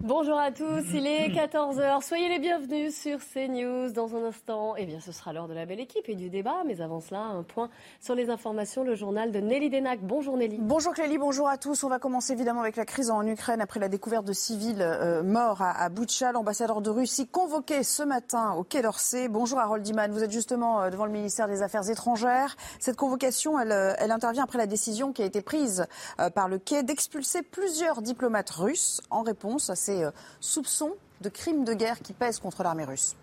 Bonjour à tous, il est 14h. Soyez les bienvenus sur CNews. Dans un instant, eh bien, ce sera l'heure de la belle équipe et du débat. Mais avant cela, un point sur les informations, le journal de Nelly Denac. Bonjour Nelly. Bonjour Clélie, bonjour à tous. On va commencer évidemment avec la crise en Ukraine après la découverte de civils euh, morts à, à. L'ambassadeur de Russie convoqué ce matin au Quai d'Orsay. Bonjour Harold Diman, vous êtes justement euh, devant le ministère des Affaires étrangères. Cette convocation, elle, euh, intervient après la décision qui a été prise par le Quai d'expulser plusieurs diplomates russes en réponse à ces soupçons de crimes de guerre qui pèsent contre l'armée russe.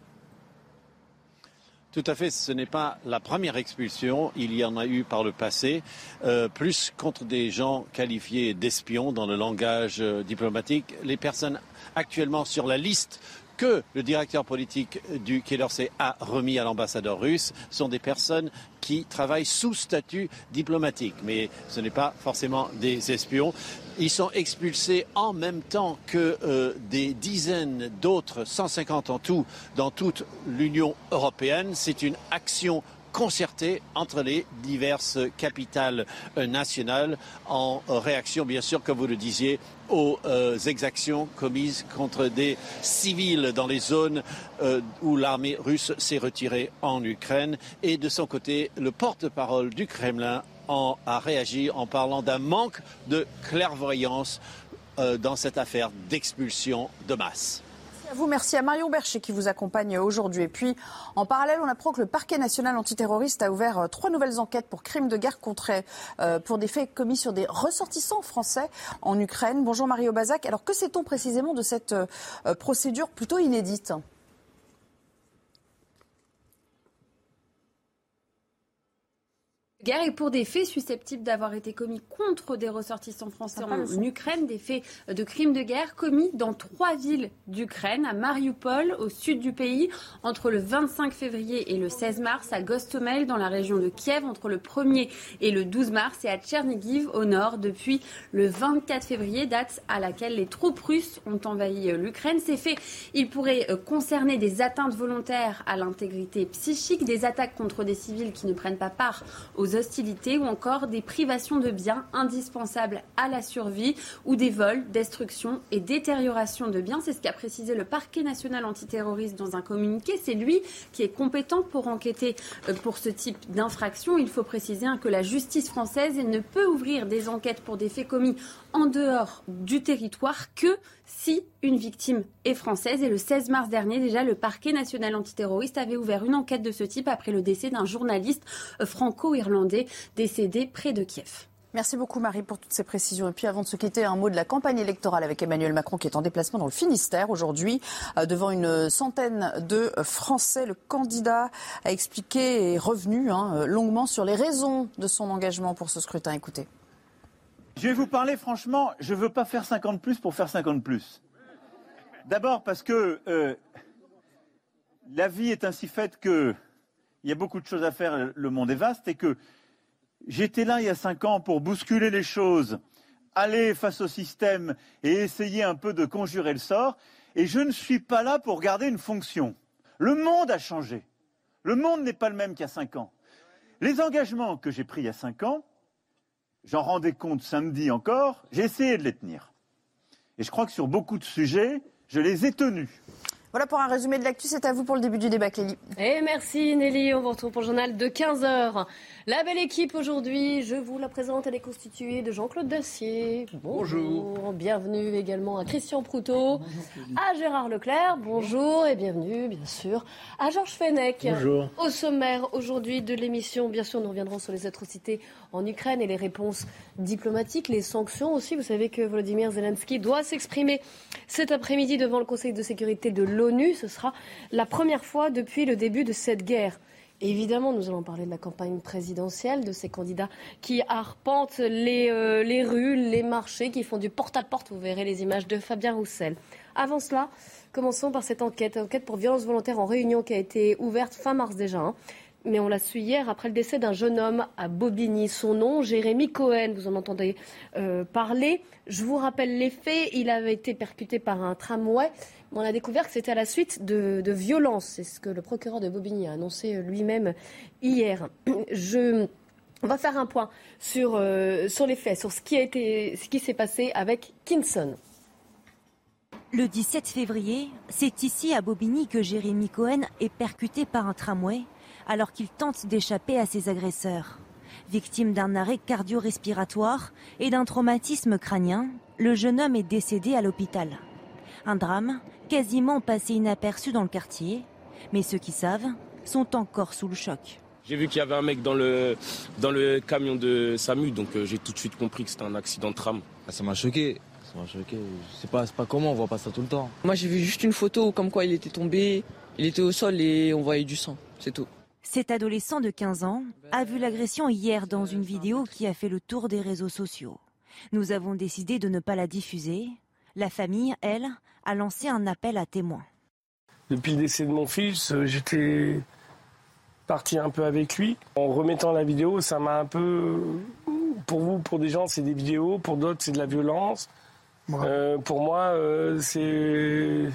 Tout à fait, ce n'est pas la première expulsion, il y en a eu par le passé, euh, plus contre des gens qualifiés d'espions dans le langage euh, diplomatique. Les personnes actuellement sur la liste que le directeur politique du Quai d'Orsay a remis à l'ambassadeur russe sont des personnes qui travaillent sous statut diplomatique. Mais ce n'est pas forcément des espions. Ils sont expulsés en même temps que euh, des dizaines d'autres, 150 en tout, dans toute l'Union européenne. C'est une action concertée entre les diverses capitales euh, nationales en réaction, bien sûr, comme vous le disiez, aux euh, exactions commises contre des civils dans les zones euh, où l'armée russe s'est retirée en Ukraine. Et de son côté, le porte-parole du Kremlin a réagi en parlant d'un manque de clairvoyance dans cette affaire d'expulsion de masse à vous. Merci à Marion Bercher qui vous accompagne aujourd'hui. Et puis, en parallèle, on apprend que le parquet national antiterroriste a ouvert euh, trois nouvelles enquêtes pour crimes de guerre contre, euh, pour des faits commis sur des ressortissants français en Ukraine. Bonjour Mario Bazac. Alors, que sait-on précisément de cette euh, procédure plutôt inédite? Guerre et pour des faits susceptibles d'avoir été commis contre des ressortissants français en Ukraine, des faits de crimes de guerre commis dans trois villes d'Ukraine, à Mariupol, au sud du pays, entre le 25 février et le 16 mars, à Gostomel, dans la région de Kiev, entre le 1er et le 12 mars, et à Tchernigiv, au nord, depuis le 24 février, date à laquelle les troupes russes ont envahi l'Ukraine. Ces faits, ils pourraient concerner des atteintes volontaires à l'intégrité psychique, des attaques contre des civils qui ne prennent pas part aux hostilités ou encore des privations de biens indispensables à la survie ou des vols, destruction et détérioration de biens. C'est ce qu'a précisé le parquet national antiterroriste dans un communiqué. C'est lui qui est compétent pour enquêter euh, pour ce type d'infraction. Il faut préciser hein, que la justice française ne peut ouvrir des enquêtes pour des faits commis en dehors du territoire que si une victime est française. Et le 16 mars dernier, déjà, le parquet national antiterroriste avait ouvert une enquête de ce type après le décès d'un journaliste euh, franco-irlandais décédé près de Kiev. Merci beaucoup Marie pour toutes ces précisions. Et puis avant de se quitter, un mot de la campagne électorale avec Emmanuel Macron qui est en déplacement dans le Finistère aujourd'hui euh, devant une centaine de Français. Le candidat a expliqué et revenu hein, longuement sur les raisons de son engagement pour ce scrutin. Écoutez. Je vais vous parler franchement, je ne veux pas faire 50 plus pour faire 50 plus. D'abord parce que euh, la vie est ainsi faite qu'il y a beaucoup de choses à faire, le monde est vaste, et que j'étais là il y a cinq ans pour bousculer les choses, aller face au système et essayer un peu de conjurer le sort, et je ne suis pas là pour garder une fonction. Le monde a changé. Le monde n'est pas le même qu'il y a cinq ans. Les engagements que j'ai pris il y a cinq ans, j'en rendais compte samedi encore, j'ai essayé de les tenir. Et je crois que sur beaucoup de sujets, je les ai tenus. Voilà pour un résumé de l'actu. C'est à vous pour le début du débat, Clélie. Et merci Nelly. On vous retrouve pour le journal de 15h. La belle équipe aujourd'hui, je vous la présente. Elle est constituée de Jean-Claude Dacier. Bonjour. Bienvenue également à Christian Proutot, à Gérard Leclerc. Bonjour et bienvenue, bien sûr, à Georges Fenech. Bonjour. Au sommaire aujourd'hui de l'émission, bien sûr, nous reviendrons sur les atrocités en Ukraine et les réponses diplomatiques, les sanctions aussi. Vous savez que Volodymyr Zelensky doit s'exprimer cet après-midi devant le Conseil de sécurité de l'ONU. Ce sera la première fois depuis le début de cette guerre. Évidemment, nous allons parler de la campagne présidentielle, de ces candidats qui arpentent les, euh, les rues, les marchés, qui font du porte-à-porte. Vous verrez les images de Fabien Roussel. Avant cela, commençons par cette enquête, enquête pour violence volontaire en réunion qui a été ouverte fin mars déjà. Hein mais on l'a su hier après le décès d'un jeune homme à Bobigny. Son nom, Jérémy Cohen, vous en entendez euh, parler. Je vous rappelle les faits. Il avait été percuté par un tramway. On a découvert que c'était à la suite de, violences. C'est ce que le procureur de Bobigny a annoncé lui-même hier. On va faire un point sur, euh, les faits, sur ce qui, ce qui s'est passé avec Kinson. Le 17 février, c'est ici à Bobigny que Jérémy Cohen est percuté par un tramway alors qu'il tente d'échapper à ses agresseurs. Victime d'un arrêt cardio-respiratoire et d'un traumatisme crânien, le jeune homme est décédé à l'hôpital. Un drame quasiment passé inaperçu dans le quartier, mais ceux qui savent sont encore sous le choc. J'ai vu qu'il y avait un mec dans le, dans le camion de SAMU, donc euh, j'ai tout de suite compris que c'était un accident de tram. Ah, ça m'a choqué. Ça m'a choqué. Je sais pas, pas comment, on voit pas ça tout le temps. Moi j'ai vu juste une photo comme quoi il était tombé, il était au sol et on voyait du sang, c'est tout. Cet adolescent de 15 ans a vu l'agression hier dans une vidéo qui a fait le tour des réseaux sociaux. Nous avons décidé de ne pas la diffuser. La famille, elle, a lancé un appel à témoins. Depuis le décès de mon fils, euh, j'étais parti un peu avec lui. En remettant la vidéo, ça m'a un peu... Pour vous, pour des gens, c'est des vidéos, pour d'autres, c'est de la violence. Euh, pour moi, euh, c'est...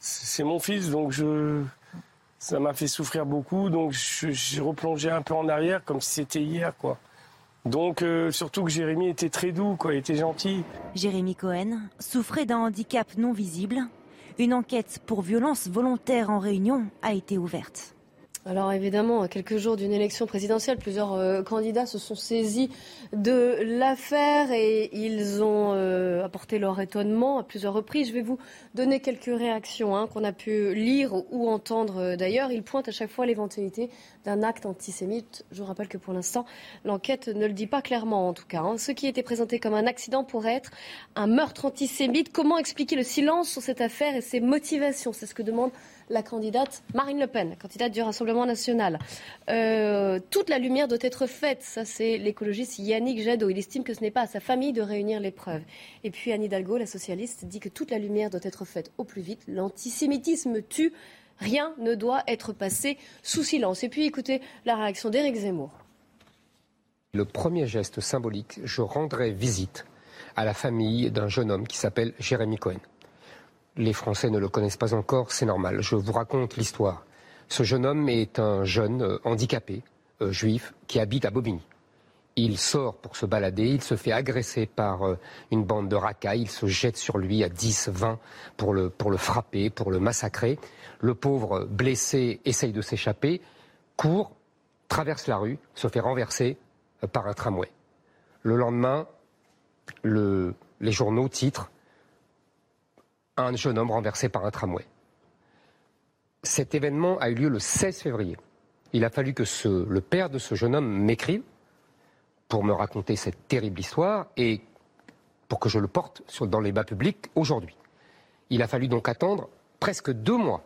C'est mon fils, donc je ça m'a fait souffrir beaucoup, donc j'ai replongé un peu en arrière comme si c'était hier, quoi. Donc euh, surtout que Jérémy était très doux, quoi, il était gentil. Jérémy Cohen souffrait d'un handicap non visible. Une enquête pour violence volontaire en réunion a été ouverte. Alors évidemment, à quelques jours d'une élection présidentielle, plusieurs euh, candidats se sont saisis de l'affaire et ils ont euh, apporté leur étonnement à plusieurs reprises. Je vais vous donner quelques réactions hein, qu'on a pu lire ou entendre euh, d'ailleurs. Ils pointent à chaque fois l'éventualité d'un acte antisémite. Je vous rappelle que pour l'instant, l'enquête ne le dit pas clairement en tout cas. Hein. Ce qui était présenté comme un accident pourrait être un meurtre antisémite. Comment expliquer le silence sur cette affaire et ses motivations? C'est ce que demande la candidate Marine Le Pen, candidate du Rassemblement national. Euh, toute la lumière doit être faite. Ça, c'est l'écologiste Yannick Jadot. Il estime que ce n'est pas à sa famille de réunir les preuves. Et puis Anne Hidalgo, la socialiste, dit que toute la lumière doit être faite au plus vite. L'antisémitisme tue. Rien ne doit être passé sous silence. Et puis écoutez la réaction d'Éric Zemmour. Le premier geste symbolique, je rendrai visite à la famille d'un jeune homme qui s'appelle Jérémy Cohen. Les Français ne le connaissent pas encore, c'est normal. Je vous raconte l'histoire. Ce jeune homme est un jeune euh, handicapé, euh, juif, qui habite à Bobigny. Il sort pour se balader, il se fait agresser par euh, une bande de racailles, il se jette sur lui à 10, 20 pour le, pour le frapper, pour le massacrer. Le pauvre blessé essaye de s'échapper, court, traverse la rue, se fait renverser par un tramway. Le lendemain, les journaux titrent un jeune homme renversé par un tramway. Cet événement a eu lieu le 16 février. Il a fallu que le père de ce jeune homme m'écrive pour me raconter cette terrible histoire et pour que je le porte dans les bas publics aujourd'hui. Il a fallu donc attendre presque deux mois.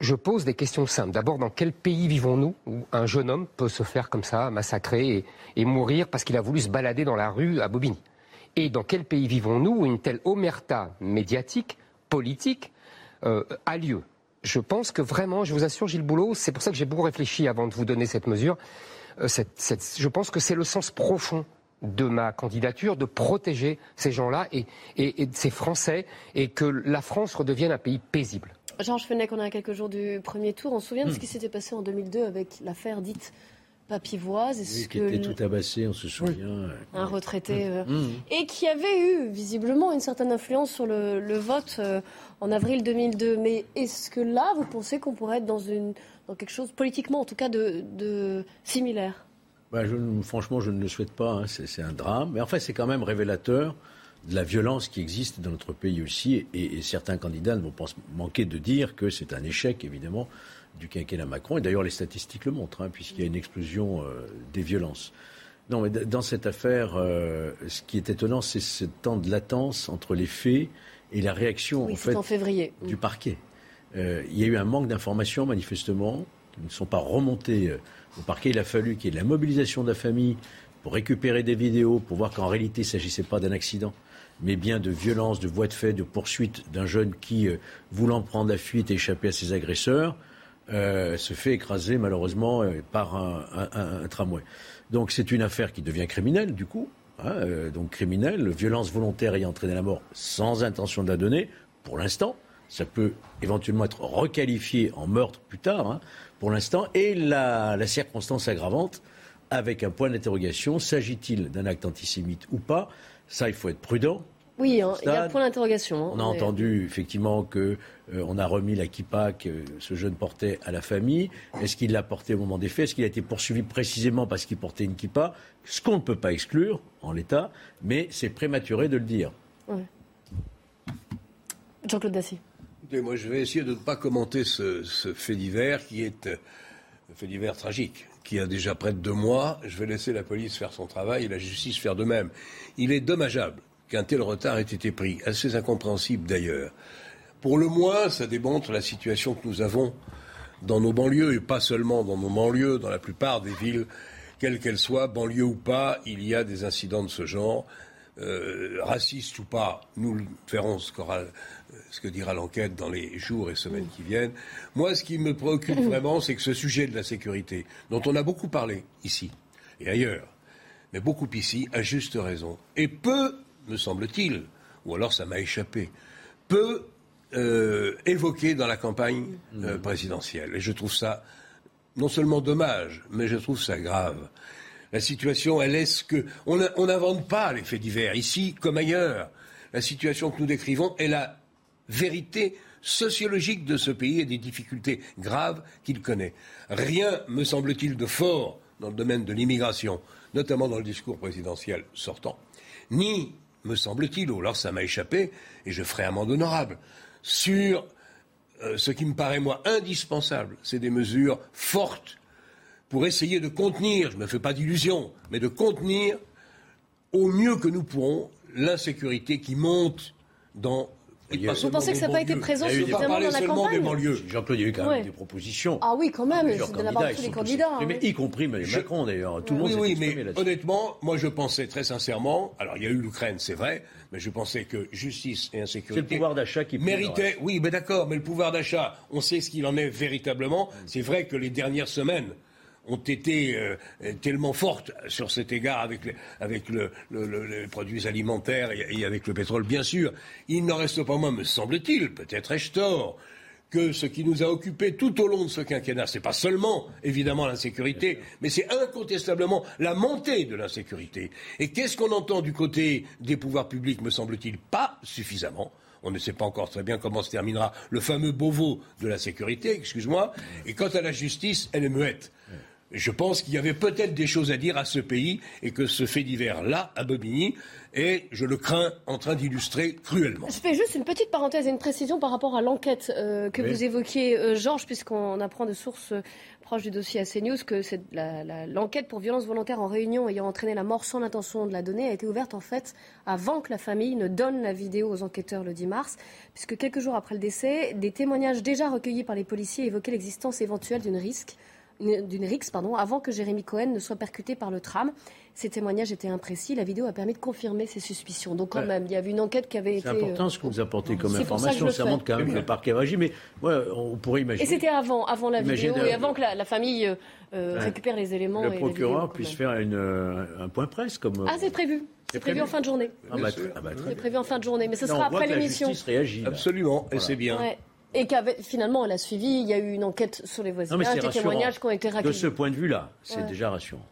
Je pose des questions simples. D'abord, dans quel pays vivons-nous où un jeune homme peut se faire comme ça, massacrer et mourir parce qu'il a voulu se balader dans la rue à Bobigny? Et dans quel pays vivons-nous où une telle omerta médiatique, politique, euh, a lieu? Je pense que vraiment, je vous assure, Gilles Boulot, c'est pour ça que j'ai beaucoup réfléchi avant de vous donner cette mesure. Euh, je pense que c'est le sens profond de ma candidature, de protéger ces gens-là et, ces Français, et que la France redevienne un pays paisible. Georges Fenech, on a quelques jours du premier tour. On se souvient de ce hmm. qui s'était passé en 2002 avec l'affaire dite Papivoise. Oui, qui était tout abassé, on se souvient. Un retraité. Euh, mmh. Et qui avait eu visiblement une certaine influence sur le, vote euh, en avril 2002. Mais est-ce que là, vous pensez qu'on pourrait être dans, une, dans quelque chose, politiquement en tout cas, de, similaire? Bah, Franchement, je ne le souhaite pas. Hein. C'est un drame. Mais en fait, c'est quand même révélateur de la violence qui existe dans notre pays aussi. Et, et certains candidats ne vont pas manquer de dire que c'est un échec, évidemment du quinquennat Macron. Et d'ailleurs, les statistiques le montrent, hein, puisqu'il y a une explosion euh, des violences. Non, mais dans cette affaire, euh, ce qui est étonnant, c'est ce temps de latence entre les faits et la réaction en fait, février. du parquet. Euh, il y a eu un manque d'informations, manifestement, qui ne sont pas remontées au parquet. Il a fallu qu'il y ait de la mobilisation de la famille pour récupérer des vidéos, pour voir qu'en réalité, il ne s'agissait pas d'un accident, mais bien de violence, de voie de fait, de poursuite d'un jeune qui, voulant prendre la fuite et échapper à ses agresseurs, euh, se fait écraser malheureusement euh, par un, tramway. Donc c'est une affaire qui devient criminelle du coup. Hein, euh, donc criminelle, violence volontaire ayant entraîné la mort sans intention de la donner, pour l'instant. Ça peut éventuellement être requalifié en meurtre plus tard, hein, pour l'instant. Et la, la circonstance aggravante, avec un point d'interrogation, s'agit-il d'un acte antisémite ou pas? Ça, il faut être prudent. Oui, hein, il y a point d'interrogation. Hein, on a entendu effectivement que euh, on a remis la kippa que ce jeune portait à la famille. Est-ce qu'il l'a porté au moment des faits? Est-ce qu'il a été poursuivi précisément parce qu'il portait une kippa? Ce qu'on ne peut pas exclure en l'état, mais c'est prématuré de le dire. Jean-Claude Dacier. moi, je vais essayer de ne pas commenter ce, fait divers qui est euh, un fait divers tragique, qui a déjà près de deux mois. Je vais laisser la police faire son travail et la justice faire de même. Il est dommageable qu'un tel retard ait été pris, assez incompréhensible d'ailleurs. Pour le moins, ça démontre la situation que nous avons dans nos banlieues, et pas seulement dans nos banlieues, dans la plupart des villes, quelles qu'elles soient, banlieues ou pas, il y a des incidents de ce genre. Euh, racistes ou pas, nous verrons ce, ce que dira l'enquête dans les jours et semaines qui viennent. Moi, ce qui me préoccupe vraiment, c'est que ce sujet de la sécurité, dont on a beaucoup parlé ici et ailleurs, mais beaucoup ici, à juste raison, et peu, me semble-t-il, ou alors ça m'a échappé, peu euh, évoqué dans la campagne euh, présidentielle. Et je trouve ça non seulement dommage, mais je trouve ça grave. La situation, elle est ce que. On n'invente pas les faits divers, ici comme ailleurs. La situation que nous décrivons est la vérité sociologique de ce pays et des difficultés graves qu'il connaît. Rien, me semble-t-il, de fort dans le domaine de l'immigration, notamment dans le discours présidentiel sortant, ni, me semble-t-il, ou alors ça m'a échappé, et je ferai amende honorable, sur euh, ce qui me paraît, moi, indispensable, c'est des mesures fortes pour essayer de contenir, je ne me fais pas d'illusions, mais de contenir au mieux que nous pourrons l'insécurité qui monte dans vous pensez que ça n'a pas été présent suffisamment dans la campagne Jean-Claude, il y a eu quand même des propositions. Ah oui, quand même, de la part de tous les candidats. Mais y compris Macron d'ailleurs. Tout le monde oui, oui, mais honnêtement, moi je pensais très sincèrement, alors il y a eu l'Ukraine, c'est vrai, mais je pensais que justice et insécurité. C'est le pouvoir d'achat qui méritait. Oui, mais d'accord, mais le pouvoir d'achat, on sait ce qu'il en est véritablement. C'est vrai que les dernières semaines ont été euh, tellement fortes sur cet égard avec, les, avec le, les produits alimentaires et, avec le pétrole, bien sûr. Il n'en reste pas moins, me semble-t-il, peut-être ai-je tort, que ce qui nous a occupé tout au long de ce quinquennat, ce n'est pas seulement, évidemment, l'insécurité, mais c'est incontestablement la montée de l'insécurité. Et qu'est-ce qu'on entend du côté des pouvoirs publics, me semble-t-il? Pas suffisamment. On ne sait pas encore très bien comment se terminera le fameux Beauvau de la sécurité, excuse-moi. Et quant à la justice, elle est muette. Je pense qu'il y avait peut-être des choses à dire à ce pays et que ce fait divers-là, à Bobigny, est, je le crains, en train d'illustrer cruellement. Je fais juste une petite parenthèse et une précision par rapport à l'enquête euh, que vous évoquiez, euh, Georges, puisqu'on apprend de sources euh, proches du dossier à CNews que l'enquête pour violence volontaire en réunion ayant entraîné la mort sans l'intention de la donner a été ouverte en fait avant que la famille ne donne la vidéo aux enquêteurs le 10 mars, puisque quelques jours après le décès, des témoignages déjà recueillis par les policiers évoquaient l'existence éventuelle d'une risque d'une rixe pardon, avant que Jérémy Cohen ne soit percuté par le tram. Ces témoignages étaient imprécis. La vidéo a permis de confirmer ces suspicions. Donc quand même, il y avait une enquête qui avait été... C'est important ce que vous apportez comme information. Ça, montre quand même que le parquet a agi. Mais on pourrait imaginer... Et c'était avant, avant la vidéo et avant que la, famille euh, euh, récupère les éléments. Le procureur puisse faire euh, un point presse. comme. Ah, c'est prévu. C'est prévu, en fin de journée. Ah bah, ah bah, c'est prévu en fin de journée. Mais ce sera après l'émission. La justice réagit. Absolument. Et c'est bien. Et finalement, elle a suivi, il y a eu une enquête sur les voisinages, des témoignages qui ont été recueillis. De ce point de vue-là, c'est déjà rassurant.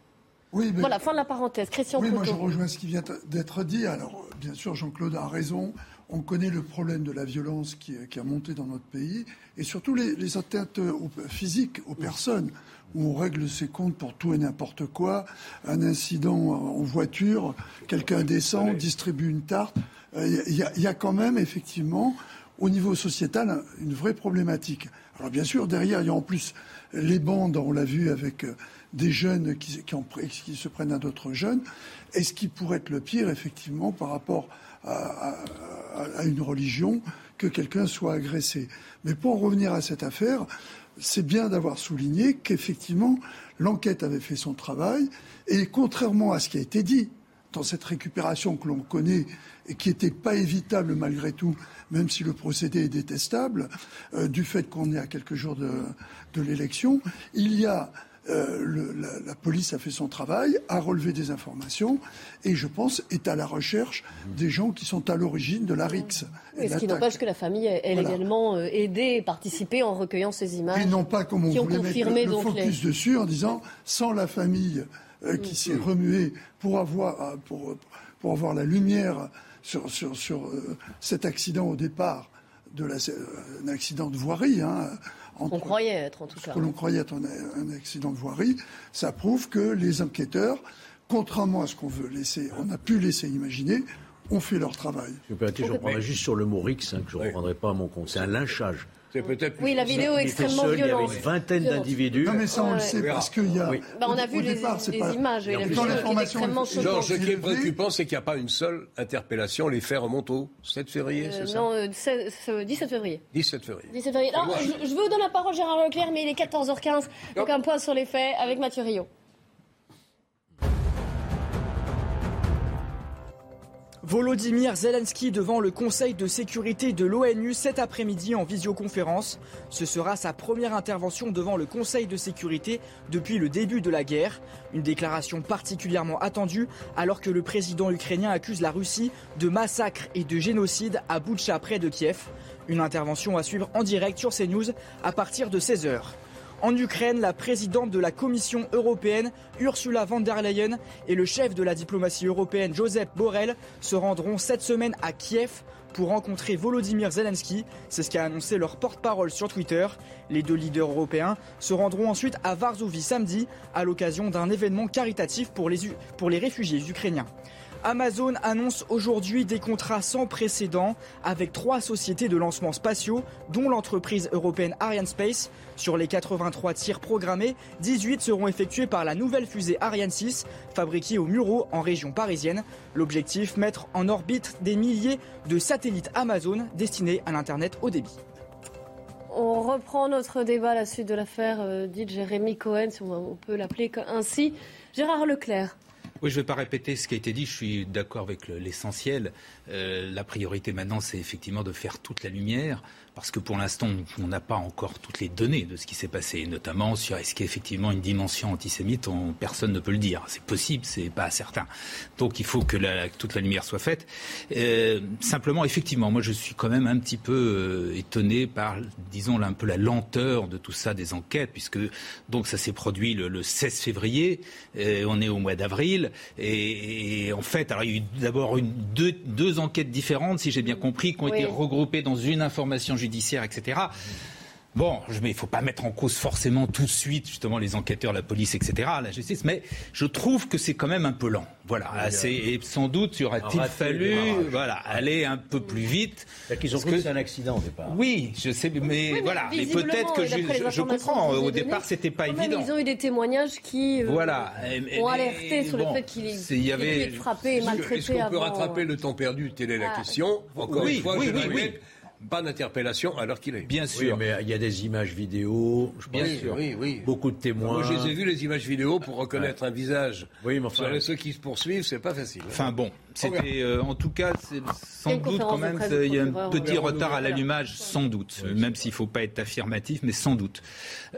Oui, mais... Voilà, fin de la parenthèse. Christian Oui, moi je rejoins ce qui vient d'être dit. Alors, bien sûr, Jean-Claude a raison. On connaît le problème de la violence qui, a monté dans notre pays et surtout les, atteintes physiques aux personnes où on règle ses comptes pour tout et n'importe quoi. Un incident en voiture, quelqu'un descend, distribue une tarte. Euh, il y, a quand même effectivement au niveau sociétal une vraie problématique. Alors bien sûr, derrière, il y a en plus les bandes, on l'a vu avec euh, des jeunes qui, se prennent à d'autres jeunes. Et ce qui pourrait être le pire, effectivement, par rapport à, une religion, que quelqu'un soit agressé. Mais pour en revenir à cette affaire, c'est bien d'avoir souligné qu'effectivement, l'enquête avait fait son travail. Et contrairement à ce qui a été dit dans cette récupération que l'on connaît et qui n'était pas évitable malgré tout, même si le procédé est détestable, euh, du fait qu'on est à quelques jours de, l'élection, il y a euh, la, police a fait son travail, a relevé des informations et je pense est à la recherche des gens qui sont à l'origine de la RIX. ce qui n'empêche que la famille ait également euh, aidé et participé en recueillant ces images. Et non pas comme on voulait mettre le, focus dessus en disant sans la famille qui mm. s'est remuée pour avoir, pour, pour avoir la lumière sur, sur, sur cet accident au départ, de la, un accident de voirie. Hein, on croyait être en tout cas. Que l'on croyait être un, un, accident de voirie, ça prouve que les enquêteurs, contrairement à ce qu'on veut laisser, on a pu laisser imaginer, ont fait leur travail. Je, je reprendrai juste sur le mot Rix, hein, que je ne reprendrai pas à mon compte. C'est un lynchage. Oui, la vidéo est extrêmement violente. Il y avait une vingtaine d'individus. Non, mais ça, on le sait parce qu'il y a. Bah, on a vu les, départ, les pas... images. Et la vidéo est extrêmement choquante. ce qui est préoccupant, c'est qu'il n'y a pas une seule interpellation. Les faits remontent au 7 février, euh, c'est ça Non, euh, 17 février. 17 février. 17 février. Non, je, je, vous donner la parole, Gérard Leclerc, mais il est 14h15. Donc un point sur les faits avec Mathieu Rio. Volodymyr Zelensky devant le Conseil de sécurité de l'ONU cet après-midi en visioconférence. Ce sera sa première intervention devant le Conseil de sécurité depuis le début de la guerre. Une déclaration particulièrement attendue alors que le président ukrainien accuse la Russie de massacre et de génocide à Boutcha près de Kiev. Une intervention à suivre en direct sur CNews à partir de 16h. En Ukraine, la présidente de la Commission européenne, Ursula von der Leyen, et le chef de la diplomatie européenne, Joseph Borrell, se rendront cette semaine à Kiev pour rencontrer Volodymyr Zelensky. C'est ce qu'a annoncé leur porte-parole sur Twitter. Les deux leaders européens se rendront ensuite à Varsovie samedi à l'occasion d'un événement caritatif pour les, pour les réfugiés ukrainiens. Amazon annonce aujourd'hui des contrats sans précédent avec trois sociétés de lancement spatiaux, dont l'entreprise européenne Arianespace. Sur les 83 tirs programmés, 18 seront effectués par la nouvelle fusée Ariane 6, fabriquée au Muro en région parisienne. L'objectif, mettre en orbite des milliers de satellites Amazon destinés à l'Internet haut débit. On reprend notre débat à la suite de l'affaire euh, dite Jérémy Cohen, si on peut l'appeler ainsi. Gérard Leclerc. Oui, je ne vais pas répéter ce qui a été dit. Je suis d'accord avec l'essentiel. Euh, la priorité maintenant, c'est effectivement de faire toute la lumière parce que pour l'instant, on n'a pas encore toutes les données de ce qui s'est passé, notamment sur est-ce qu'il y a effectivement une dimension antisémite, on, personne ne peut le dire. C'est possible, c'est pas certain. Donc il faut que toute la lumière soit faite. Euh, simplement, effectivement, moi je suis quand même un petit peu euh, étonné par, disons, un peu la lenteur de tout ça, des enquêtes, puisque donc ça s'est produit le, 16 février, euh, on est au mois d'avril, et, en fait, alors il y a eu d'abord deux, deux enquêtes différentes, si j'ai bien compris, qui ont été regroupées dans une information judiciaire judiciaire, etc. Bon, il ne faut pas mettre en cause forcément tout de suite justement les enquêteurs, la police, etc., la justice, mais je trouve que c'est quand même un peu lent. Voilà, et sans doute y aura-t-il fallu voilà, aller un peu plus vite. Qu'ils ont cru que c'est un accident au départ. Oui, je sais, mais, voilà, mais peut-être que je, comprends. Au départ, c'était pas évident. ils ont eu des témoignages qui euh, voilà. ont alerté sur le fait qu'il y avait frappé et maltraité. Est-ce qu'on peut rattraper le temps perdu Telle est la ah. question. Encore une fois, je oui, pas d'interpellation alors qu'il est. Bien sûr. mais il y a des images vidéo, je Bien sûr. Oui, oui. Beaucoup de témoins. Moi, je les ai vus, les images vidéo, pour reconnaître un visage. Oui, mais enfin. ceux qui se poursuivent, c'est pas facile. Hein. Enfin bon, c'était, euh, en tout cas, sans doute quand même, il y a un petit retard à l'allumage, sans doute, même s'il ne faut pas être affirmatif, mais sans doute.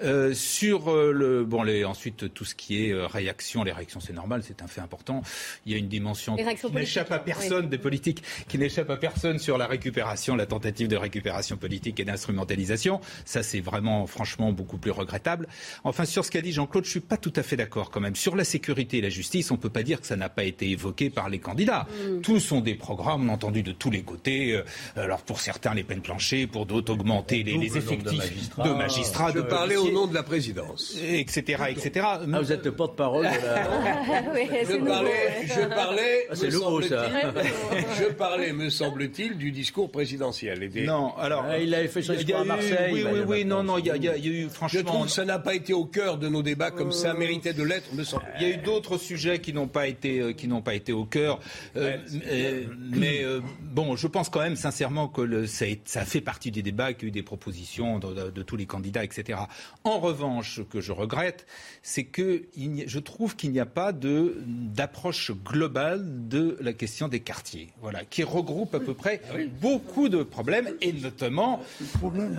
Euh, sur euh, le, bon, les, ensuite, tout ce qui est réaction, les réactions, c'est normal, c'est un fait important. Il y a une dimension qui n'échappe à personne des politiques, qui n'échappe à personne sur la récupération, la tentative de récupération politique et d'instrumentalisation. Ça, c'est vraiment, franchement, beaucoup plus regrettable. Enfin, sur ce qu'a dit Jean-Claude, je suis pas tout à fait d'accord quand même. Sur la sécurité et la justice, on peut pas dire que ça n'a pas été évoqué par les candidats. Mm. Tous sont des programmes, entendu, de tous les côtés. Euh, alors, pour certains, les peines planchées, pour d'autres, augmenter les, effectifs de magistrats. De parler au nom de la présidence. Etc., etc. Ah, vous êtes le porte-parole de la... oui, je, parlais, je parlais, ah, c'est lourd, ça. je parlais, me semble-t-il, du discours présidentiel. Et Non, alors... Ah, il avait fait son discours à Marseille. Oui, oui, oui, non, non, il y, a, eu, franchement... Je trouve que ça n'a pas été au cœur de nos débats comme ça méritait de l'être, me semble Il y a eu d'autres sujets qui n'ont pas été, euh, qui n'ont pas été au cœur. Euh, euh, mais euh, bon, je pense quand même sincèrement que le, ça, ça, fait partie des débats, qu'il y a eu des propositions de, de, tous les candidats, etc. En revanche, ce que je regrette, c'est que il je trouve qu'il n'y a pas d'approche globale de la question des quartiers, voilà, qui regroupe à peu près ah beaucoup de problèmes et notamment,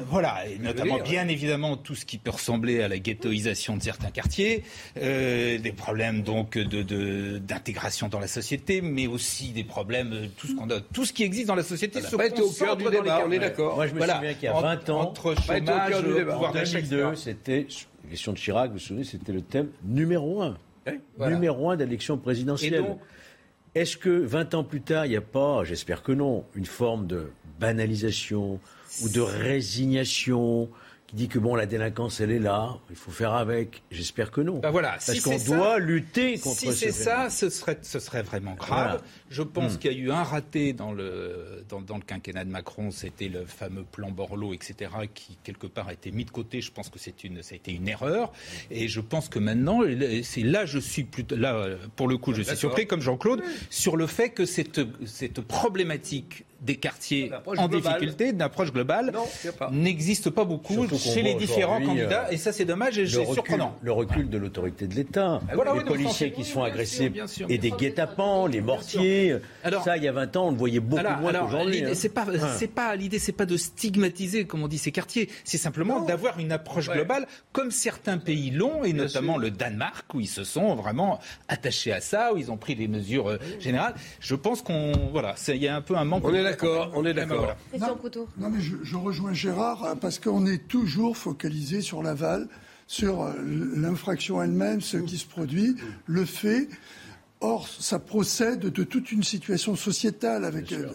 voilà, et notamment bien évidemment tout ce qui peut ressembler à la ghettoisation de certains quartiers, des problèmes donc de d'intégration dans la société, mais aussi des problèmes, euh, tout ce, qu'on a, tout ce qui existe dans la société ça pas été au cœur du débat, on est d'accord. Moi, je me souviens qu'il y a 20 ans, entre chômage, au débat. pouvoir 2002, c'était, la question de Chirac, vous vous souvenez, c'était le thème numéro un. numéro un d'élection présidentielle. Est-ce que 20 ans plus tard, il n'y a pas, j'espère que non, une forme de banalisation ou de résignation qui dit que bon, la délinquance, elle est là, il faut faire avec. J'espère que non. Bah voilà, Parce si qu'on doit ça- lutter contre Si ce c'est ça, ce serait, ce serait vraiment grave. Voilà. Je pense Hmm. qu'il y a eu un raté dans le, dans, dans le quinquennat de Macron, c'était le fameux plan Borloo, etc., qui quelque part a été mis de côté. Je pense que c'est une, ça a été une erreur. Et je pense que maintenant, c'est là, je suis plutôt, là, pour le coup, je suis surpris, comme Jean-Claude, sur le fait que cette, cette problématique des quartiers en globale. difficulté, d'approche globale, Non, y a pas. n'existe pas beaucoup Surtout chez les différents aujourd'hui, candidats. euh, et ça, c'est dommage et c'est recul, surprenant. le recul de l'autorité de l'État, Ah, voilà, les oui, policiers qui se font bien agresser sûr, bien sûr, et des guet-apens, les mortiers. Alors- ça, il y a 20 ans, on le voyait beaucoup Alors, moins qu'aujourd'hui. l'idée, hein. c'est pas, Hein. c'est pas l'idée, c'est pas de stigmatiser, comme on dit, ces quartiers. C'est simplement d'avoir une approche globale, comme certains pays l'ont, et notamment le Danemark, où ils se sont vraiment attachés à ça, où ils ont pris des mesures euh, générales. Je pense qu'on, voilà, il y a un peu un manque. On de- d'accord, on est d'accord. Voilà. Christian Couteau. Non, mais je, je rejoins Gérard hein, parce qu'on est toujours focalisé sur l'aval, sur euh, l'infraction elle-même, ce qui se produit, le fait. Or, ça procède de toute une situation sociétale avec euh,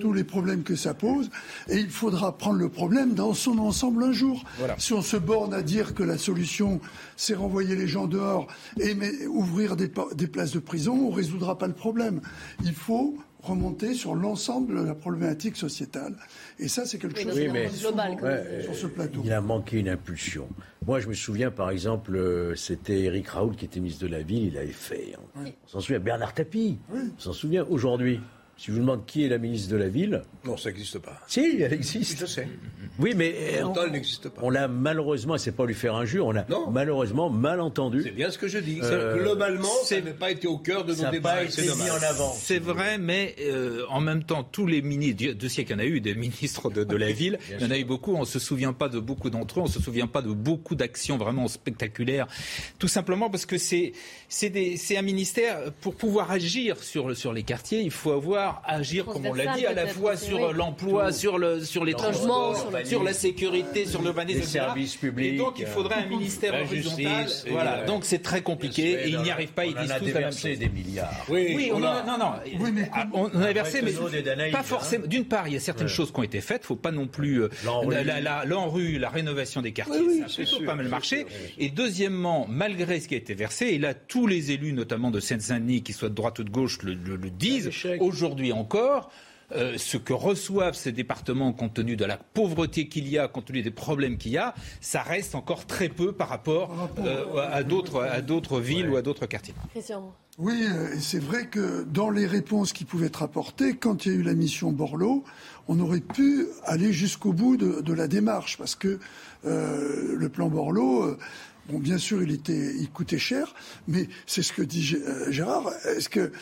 tous les problèmes que ça pose. Et il faudra prendre le problème dans son ensemble un jour. Voilà. Si on se borne à dire que la solution, c'est renvoyer les gens dehors et mais- ouvrir des, des places de prison, on ne résoudra pas le problème. Il faut remonter sur l'ensemble de la problématique sociétale. Et ça, c'est quelque Oui, chose globale, souvent comme Ouais, sur ce plateau. Il a manqué une impulsion. Moi, je me souviens, par exemple, euh, c'était Éric Raoult qui était ministre de la Ville, il avait fait. hein. On s'en souvient, Bernard Tapie. On s'en souvient aujourd'hui. Si je vous demande qui est la ministre de la Ville. Non, ça n'existe pas. Si, elle existe. Je sais. Oui, mais euh, Pourtant, elle n'existe pas. on l'a malheureusement, et c'est pas lui faire injure, on l'a malheureusement mal entendu. C'est bien ce que je dis. Euh, Globalement, ça c'est- n'avait pas été au cœur de nos n'a débats. c'est mis en avant. C'est vrai, mais euh, en même temps, tous les ministres, Dieu, Dieu sait qu'il y en a eu des ministres de, de la ville, il y en a eu beaucoup, on ne se souvient pas de beaucoup d'entre eux, on ne se souvient pas de beaucoup d'actions vraiment spectaculaires, tout simplement parce que c'est un ministère, pour pouvoir agir sur, sur les quartiers, il faut avoir, agir, comme on l'a dit, à la fois sur oui. l'emploi, sur, le, sur les transports, sur la sécurité, sur l'urbanisme, Les services publics, Et donc il faudrait un ministère la horizontal. justice, et, Voilà, euh, donc c'est très compliqué et ils n'y arrivent pas, ils disent a tous la même des milliards. Oui, Oui, on a- a- non, non. Ah, on a versé, mais pas hein. forcément. D'une part, il y a certaines choses qui ont été faites. Il ne faut pas non plus euh, L'ANRU. la, rénovation des quartiers, ça plutôt pas mal marché. Et deuxièmement, malgré ce qui a été versé, et là tous les élus, notamment de Seine-Saint-Denis, qu'ils soient de droite ou de gauche, le, disent. échec. Aujourd'hui encore. euh, ce que reçoivent ces départements compte tenu de la pauvreté qu'il y a, compte tenu des problèmes qu'il y a, ça reste encore très peu par rapport euh, à d'autres à d'autres villes ou à d'autres quartiers. Christian. Oui, euh, et c'est vrai que dans les réponses qui pouvaient être apportées, quand il y a eu la mission Borloo, on aurait pu aller jusqu'au bout de, de la démarche, parce que euh, le plan Borloo, euh, bon, bien sûr, il était, il coûtait cher, mais c'est ce que dit euh, Gérard. Est-ce que,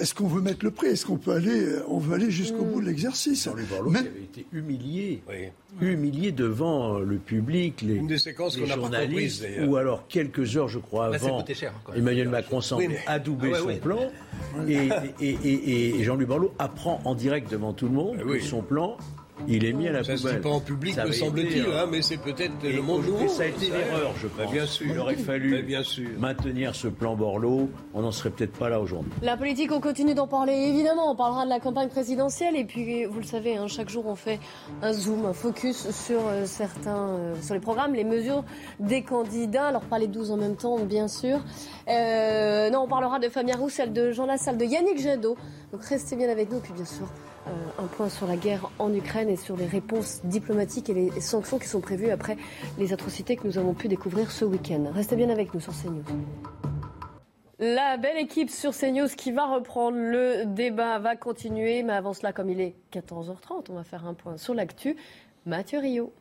est-ce qu'on veut mettre le prix? Est-ce qu'on peut aller, euh, on veut aller jusqu'au bout de l'exercice? Jean-Luc Borloo Même- qui avait été humilié, Oui. humilié devant euh, le public, les, Une des séquences les journalistes, ou alors quelques heures, je crois, Bah, avant, cher, même. Emmanuel Macron semble Oui, mais- adouber Ah ouais, son ouais. plan, et, et, et- et Jean-Luc Borloo apprend en direct devant tout le monde Ah oui. que son plan, il est mis à la Ça se poubelle. dit pas en public, Ça me semble-t-il, euh, hein, mais c'est peut-être le monde nouveau. ça a été ça. l'erreur, je Bah, pense. bien sûr. Il aurait fallu Bah, bien sûr. maintenir ce plan Borloo, on n'en serait peut-être pas là aujourd'hui. La politique, on continue d'en parler évidemment. On parlera de la campagne présidentielle et puis vous le savez, hein, chaque jour on fait un zoom, un focus sur euh, certains, euh, sur les programmes, les mesures des candidats. Alors pas les 12 en même temps, bien sûr. Euh, non, on parlera de Fabien Roussel, de Jean Lassalle, de Yannick Jadot. Donc restez bien avec nous. Puis bien sûr, un point sur la guerre en Ukraine et sur les réponses diplomatiques et les sanctions qui sont prévues après les atrocités que nous avons pu découvrir ce week-end. Restez bien avec nous sur CNews. La belle équipe sur CNews qui va reprendre le débat va continuer, mais avant cela, comme il est 14h30, on va faire un point sur l'actu. Mathieu Rio.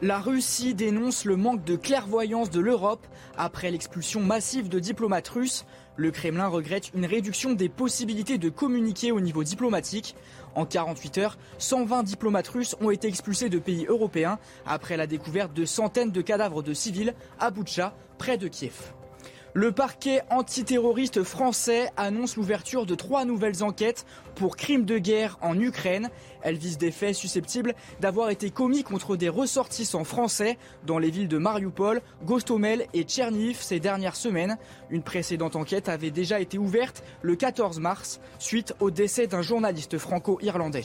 La Russie dénonce le manque de clairvoyance de l'Europe après l'expulsion massive de diplomates russes. Le Kremlin regrette une réduction des possibilités de communiquer au niveau diplomatique. En 48 heures, 120 diplomates russes ont été expulsés de pays européens après la découverte de centaines de cadavres de civils à Boutcha, près de Kiev. Le parquet antiterroriste français annonce l'ouverture de trois nouvelles enquêtes pour crimes de guerre en Ukraine. Elles visent des faits susceptibles d'avoir été commis contre des ressortissants français dans les villes de Mariupol, Gostomel et Tcherniv ces dernières semaines. Une précédente enquête avait déjà été ouverte le 14 mars suite au décès d'un journaliste franco-irlandais.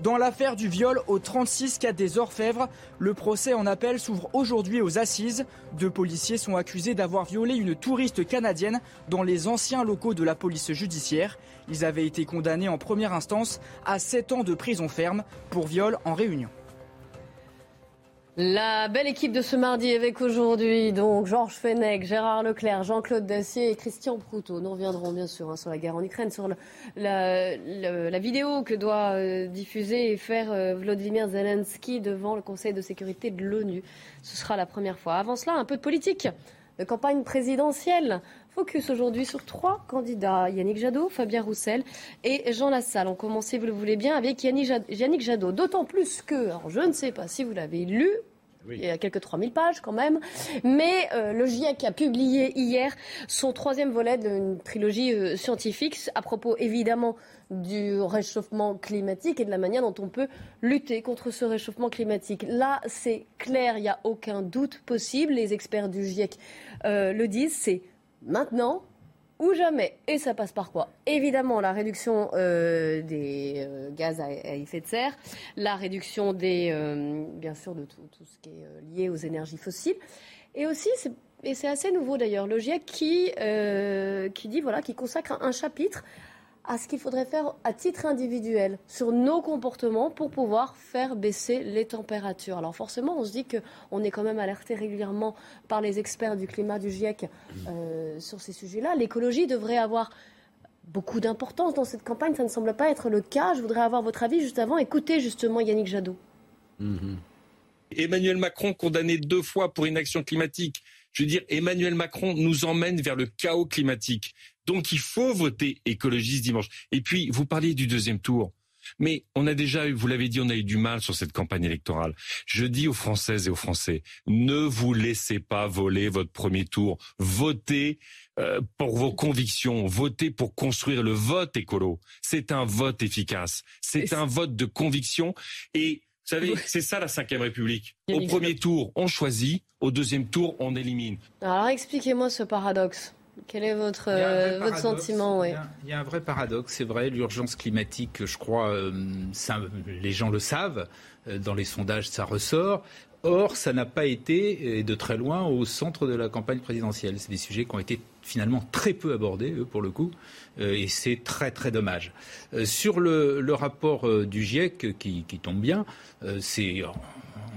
Dans l'affaire du viol au 36 4 des Orfèvres, le procès en appel s'ouvre aujourd'hui aux assises. Deux policiers sont accusés d'avoir violé une touriste canadienne dans les anciens locaux de la police judiciaire. Ils avaient été condamnés en première instance à 7 ans de prison ferme pour viol en réunion. La belle équipe de ce mardi avec aujourd'hui, donc Georges Fenech, Gérard Leclerc, Jean-Claude Dacier et Christian Proutot. Nous reviendrons bien sûr hein, sur la guerre en Ukraine, sur la, vidéo que doit euh, diffuser et faire euh, Vladimir Zelensky devant le Conseil de sécurité de l'ONU. Ce sera la première fois. Avant cela, un peu de politique, de campagne présidentielle. Focus aujourd'hui sur trois candidats, Yannick Jadot, Fabien Roussel et Jean Lassalle. On commence, vous le voulez bien, avec Yannick Jadot. D'autant plus que, alors je ne sais pas si vous l'avez lu, oui. Il y a quelques 3000 pages quand même. Mais euh, le GIEC a publié hier son troisième volet d'une trilogie euh, scientifique à propos évidemment du réchauffement climatique et de la manière dont on peut lutter contre ce réchauffement climatique. Là, c'est clair, il n'y a aucun doute possible. Les experts du GIEC euh, le disent, c'est maintenant ou jamais. Et ça passe par quoi? Évidemment, la réduction euh, des euh, gaz à, effet de serre, la réduction des, euh, bien sûr, de tout, ce qui est lié aux énergies fossiles, et aussi, et c'est assez nouveau d'ailleurs, le GIEC qui, qui dit voilà, qui consacre un chapitre à ce qu'il faudrait faire à titre individuel sur nos comportements pour pouvoir faire baisser les températures. Alors forcément, on se dit qu'on est quand même alerté régulièrement par les experts du climat du GIEC euh, sur ces sujets-là. L'écologie devrait avoir beaucoup d'importance dans cette campagne. Ça ne semble pas être le cas. Je voudrais avoir votre avis juste avant. Écoutez justement Yannick Jadot. Mmh. Emmanuel Macron condamné deux fois pour inaction climatique. Je veux dire, Emmanuel Macron nous emmène vers le chaos climatique. Donc il faut voter écologiste dimanche. Et puis, vous parliez du deuxième tour. Mais on a déjà eu, vous l'avez dit, on a eu du mal sur cette campagne électorale. Je dis aux Françaises et aux Français, ne vous laissez pas voler votre premier tour. Votez euh, pour vos convictions, votez pour construire le vote écolo. C'est un vote efficace. C'est un vote de conviction. Et vous savez, c'est ça la Ve République. Au premier tour, on choisit. Au deuxième tour, on élimine. Alors expliquez-moi ce paradoxe. Quel est votre, euh, votre sentiment ouais. il, y a, il, y a, un vrai paradoxe, c'est vrai, l'urgence climatique, je crois, euh, ça, les gens le savent, euh, dans les sondages ça ressort. Or, ça n'a pas été, et de très loin, au centre de la campagne présidentielle. C'est des sujets qui ont été finalement très peu abordés, eux, pour le coup, euh, et c'est très très dommage. Euh, sur le, le rapport euh, du GIEC, qui, qui tombe bien, c'est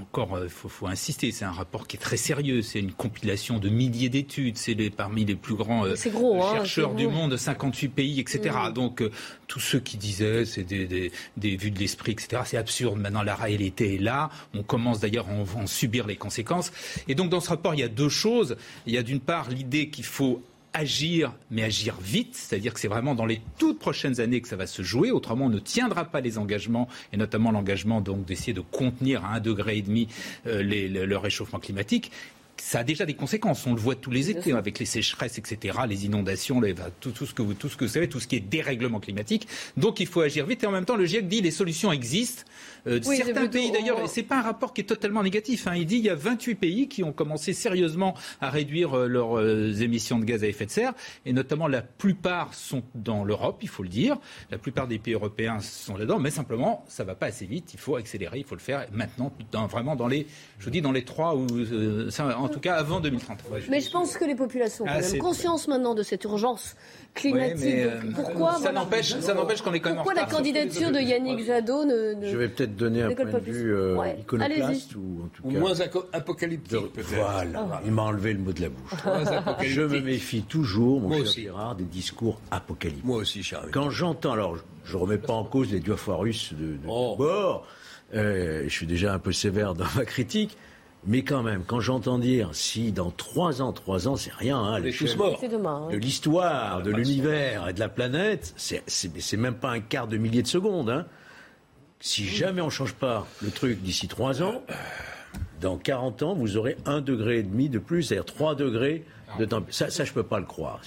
encore, il faut, faut, insister, c'est un rapport qui est très sérieux. C'est une compilation de milliers d'études. C'est les, parmi les plus grands euh, gros, chercheurs hein, du monde, 58 pays, etc. Mmh. Donc, euh, tous ceux qui disaient c'est des, des, des, vues de l'esprit, etc., c'est absurde. Maintenant, la réalité est là. On commence d'ailleurs à en, en subir les conséquences. Et donc, dans ce rapport, il y a deux choses. Il y a d'une part l'idée qu'il faut agir, mais agir vite, c'est-à-dire que c'est vraiment dans les toutes prochaines années que ça va se jouer. Autrement, on ne tiendra pas les engagements, et notamment l'engagement donc d'essayer de contenir à un degré et demi euh, le réchauffement climatique ça a déjà des conséquences. On le voit tous les étés avec les sécheresses, etc., les inondations, les, tout, tout, ce que vous, tout ce que vous savez, tout ce qui est dérèglement climatique. Donc il faut agir vite. Et en même temps, le GIEC dit les solutions existent. Euh, oui, certains pays d'ailleurs, et c'est pas un rapport qui est totalement négatif. Hein, il dit il y a 28 pays qui ont commencé sérieusement à réduire euh, leurs euh, émissions de gaz à effet de serre, et notamment la plupart sont dans l'Europe, il faut le dire. La plupart des pays européens sont là-dedans, mais simplement ça va pas assez vite. Il faut accélérer, il faut le faire maintenant, dans, vraiment dans les, je vous dis dans les trois ou en tout cas avant 2030. Ouais, je mais je pense que les populations ont ah, même conscience maintenant de cette urgence climatique. Ouais, mais, euh, pourquoi ça n'empêche, ça n'empêche qu'on est quand même Pourquoi la candidature de Yannick Jadot ne, ne Je vais peut-être donner un point de vue euh, ouais. iconoclaste ou en tout ou cas moins apocalyptique peut-être. Voilà, oh. il m'a enlevé le mot de la bouche. je me méfie toujours, mon Moi cher aussi. Gérard, des discours apocalyptiques. Moi aussi, cher ami. Quand j'entends, alors je ne remets pas en cause les fois russes de, de Oh. bord, euh, je suis déjà un peu sévère dans ma critique, mais quand même, quand j'entends dire si dans trois ans, trois ans, c'est rien, hein, l'échelle tous morts. Demain. de hein. l'histoire, de pas l'univers et de la planète, c'est- c'est c'est même pas un quart de millier de seconde. Hein. Si jamais on change pas le truc d'ici trois ans, dans 40 ans, vous aurez un degré et demi de plus, c'est-à-dire 3 degrés de temps. Ça, ça je peux pas le croire.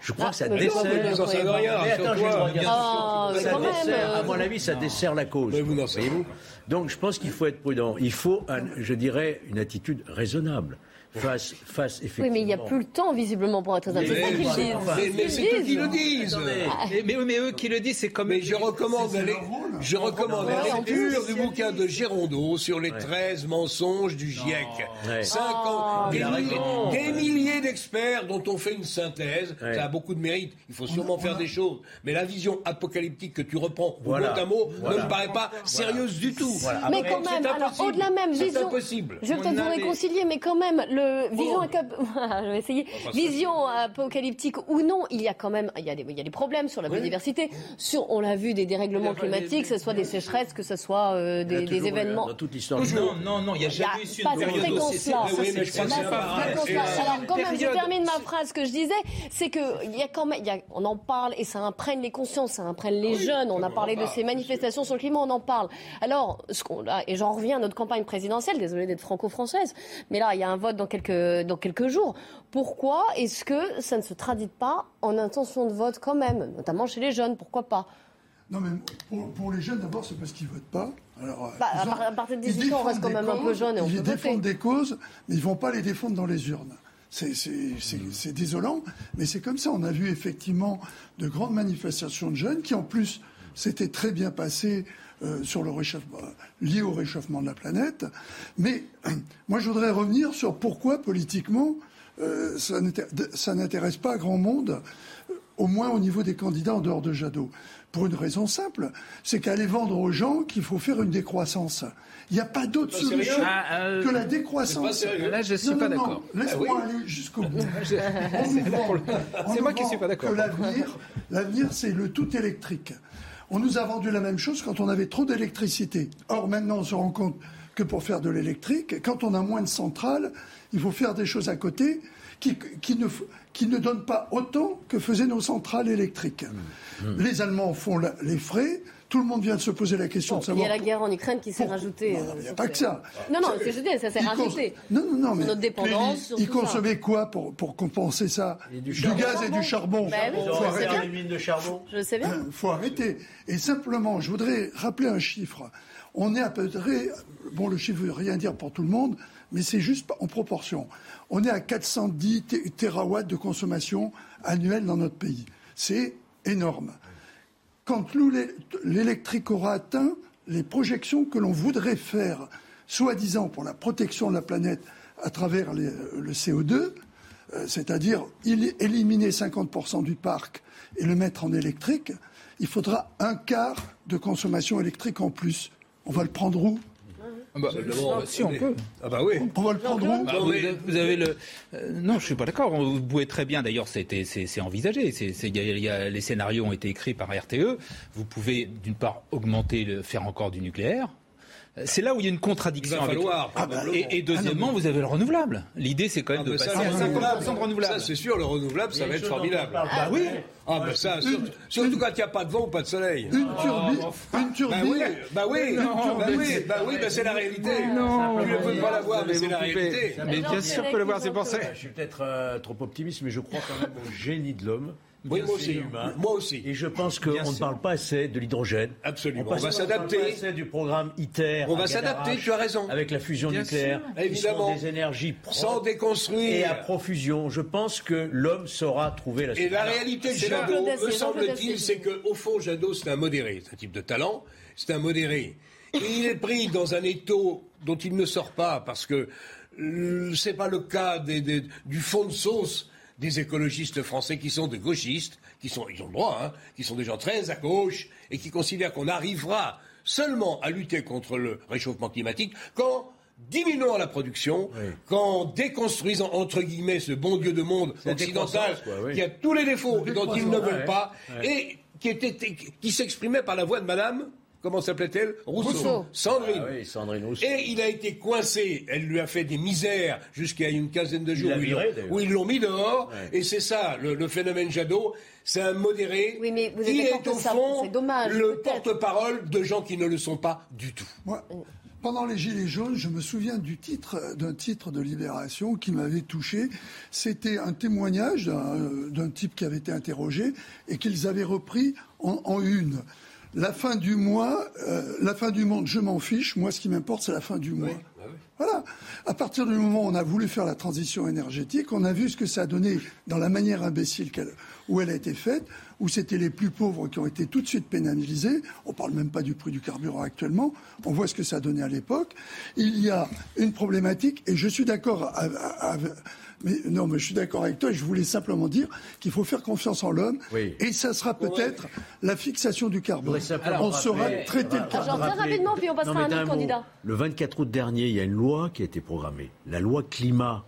je crois que ça mais dessert. vous n'en savez rien, Mais attends, je vais regarder. Ah, Ça dessert, euh, à mon avis, ça dessert la cause. Mais vous n'en savez Voyez-vous Donc, je pense qu'il faut être prudent. Il faut, un- je dirais, une attitude raisonnable face, face effectivement. Oui, mais il n'y a plus le temps, visiblement, pour être très. Mais, mais c'est eux qui le disent. Mais, mais, mais eux qui le disent, c'est comme. Mais je recommande, la, je recommande la lecture plus, du bouquin de Gérondeau sur les 13 mensonges du GIEC. Ouais. 50, Oh, des, milliers, d'experts dont on fait une synthèse. Ça a beaucoup de mérite. Il faut sûrement faire des choses. Mais la vision apocalyptique que tu reprends au mot à mot Voilà. ne me paraît pas sérieuse du tout. Voilà. Mais quand même, au-delà même, vision. impossible. Je vais peut-être vous réconcilier, mais quand même, le vision Oh. incap- je vais essayer. Vision apocalyptique ou non, il y a quand même, il y a des, il y a des problèmes sur la biodiversité. Sur, on l'a vu, des dérèglements climatiques, que ce soit des sécheresses, que ce soit euh, des, événements. Dans toute l'histoire du Non, monde. non, non, il n'y a Il y a jamais eu pas une cette période aussi- Oui, c'est- mais je pense pas là. la Alors quand même, je termine ma phrase. que je disais, c'est que il y a quand même, il y a- on en parle et ça imprègne les consciences, ça imprègne les jeunes. On a parlé de ces manifestations sur le climat, on en parle. Alors, ce qu'on a- et j'en reviens à notre campagne présidentielle. Désolée d'être franco-française, mais là, il y a un vote dans quelques dans quelques jours. Pourquoi est-ce que ça ne se traduit pas en intention de vote quand même, notamment chez les jeunes Pourquoi pas? Non, mais pour, pour les jeunes, d'abord, c'est parce qu'ils ne votent pas. Alors, euh, Bah, ils à ont- part- à partir de ils 18 ans, on reste défendent quand des même un peu causes, jeune et on Ils peut voter. défendent des causes, mais ils ne vont pas les défendre dans les urnes. C'est- c'est désolant, mais c'est comme ça. On a vu effectivement de grandes manifestations de jeunes qui, en plus, s'étaient très bien passées euh, sur le réchauffement, lié au réchauffement de la planète. Mais moi, je voudrais revenir sur pourquoi, politiquement, euh, ça n'inté- ça n'intéresse pas grand monde, euh, au moins au niveau des candidats en dehors de Jadot. Pour une raison simple, c'est qu'aller vendre aux gens qu'il faut faire une décroissance. Il n'y a pas d'autre pas solution Ah, euh, que la pas décroissance. sérieux. Là, je suis Non, pas non, non, d'accord. Laisse-moi Ah oui aller jusqu'au bout. Je- c'est pas moi qui suis vendant pas d'accord. L'avenir, c'est le tout électrique. On nous a vendu la même chose quand on avait trop d'électricité. Or, maintenant, on se rend compte que pour faire de l'électrique, quand on a moins de centrales, il faut faire des choses à côté qui, qui ne, f- qui ne donnent pas autant que faisaient nos centrales électriques. Mmh. Les Allemands font la- les frais. Tout le monde vient de se poser la question de Il y savoir a la guerre en Ukraine qui s'est rajoutée. euh, il n'y a pas que ça. Non, non, c'est jeté, ça s'est Ils cons- rajouté. Non, non, non, mais Notre dépendance, ils, sur consommaient quoi pour, pour compenser ça du gaz et du charbon. Bah oui, Faut je arrêter. les mines de charbon. Je sais bien. Il faut arrêter. Et simplement, je voudrais rappeler un chiffre. On est à peu près, bon, le chiffre ne veut rien dire pour tout le monde, mais c'est juste en proportion. On est à 410 té- térawatts de consommation annuelle dans notre pays. C'est énorme. Quand l'électrique aura atteint les projections que l'on voudrait faire, soi-disant pour la protection de la planète à travers le CO2, euh, c'est-à-dire éliminer 50% du parc et le mettre en électrique, il faudra un quart de consommation électrique en plus. On va le prendre où? Bah, Simplement, ah, si, on peut. Ah bah oui. On va le prendre où Bah, vous, vous avez le. euh, non, je suis pas d'accord. Vous pouvez très bien. D'ailleurs, c'était c'est envisagé. Y a- y a- les scénarios ont été écrits par RTE. Vous pouvez d'une part augmenter, le, faire encore du nucléaire. C'est là où il y a une contradiction. Il va avec- falloir, Ah bah, et, et deuxièmement, vous avez le renouvelable. L'idée, c'est quand même Ah, de passer ça, à le 50% de renouvelable. Ça, c'est sûr, le renouvelable, ça va être formidable. Bah oui. Ah, ben ça, surtout, surtout quand il n'y a pas de vent ou pas de soleil. Une turbine, une turbine. Bah oui, bah oui, Non, bah mais oui, c'est- bah oui, bah c'est la réalité. Non, tu ne peux pas la voir, mais c'est la réalité. Mais bien sûr que le voir, c'est pour ça. Je suis peut-être euh, trop optimiste, mais je crois quand même au génie de l'homme. Oui, moi aussi. humain. Moi aussi. Et je pense qu'on ne parle pas assez de l'hydrogène. Absolument. passe- On va ne s'adapter. parle pas assez du programme ITER. On va s'adapter, tu as raison. Avec la fusion Bien nucléaire. sûr. Évidemment. sont des énergies propres Sans déconstruire. et à profusion. Je pense que l'homme saura trouver la Et solution. la réalité de Jadot, me semble-t-il, c'est qu'au fond, Jadot, c'est un modéré. C'est un type de talent, c'est un modéré. Et il est pris dans un étau dont il ne sort pas, parce que euh, c'est pas le cas des- des- du fond de sauce des écologistes français qui sont des gauchistes, qui sont, ils ont le droit, hein, qui sont des gens très à gauche et qui considèrent qu'on arrivera seulement à lutter contre le réchauffement climatique quand diminuant la production, qu'en déconstruisant entre guillemets ce bon Dieu de monde occidental décroissance, quoi, oui. qui a tous les défauts dont ils ne veulent Ouais, pas ouais. et qui était qui s'exprimait par la voix de Madame comment s'appelait-elle Rousseau. Rousseau. Sandrine. Ah oui, Sandrine Rousseau. Et il a été coincé. Elle lui a fait des misères jusqu'à une quinzaine de jours l'a où, ils viré, l'ont- d'ailleurs. où ils l'ont mis dehors. Ouais. Et c'est ça, le, le phénomène Jadot. C'est un modéré Oui, mais vous êtes qui est au ça- fond c'est dommage, le porte-parole de gens qui ne le sont pas du tout. Moi, pendant les Gilets jaunes, je me souviens du titre, d'un titre de Libération qui m'avait touché. C'était un témoignage d'un type qui avait été interrogé et qu'ils avaient repris en, une. La fin du mois, euh, la fin du monde, je m'en fiche. Moi, ce qui m'importe, c'est la fin du mois. Bah voilà. À partir du moment où on a voulu faire la transition énergétique, on a vu ce que ça a donné dans la manière imbécile où elle a été faite, où c'était les plus pauvres qui ont été tout de suite pénalisés. On ne parle même pas du prix du carburant actuellement. On voit ce que ça a donné à l'époque. Il y a une problématique, et je suis d'accord avec mais non, mais je suis d'accord avec toi. Je voulais simplement dire qu'il faut faire confiance en l'homme. Et ça sera peut-être la fixation du carbone. on saura traiter le carbone. très rapidement, puis on passera à un autre candidat. Le 24 août dernier, il y a une loi qui a été programmée, la loi climat,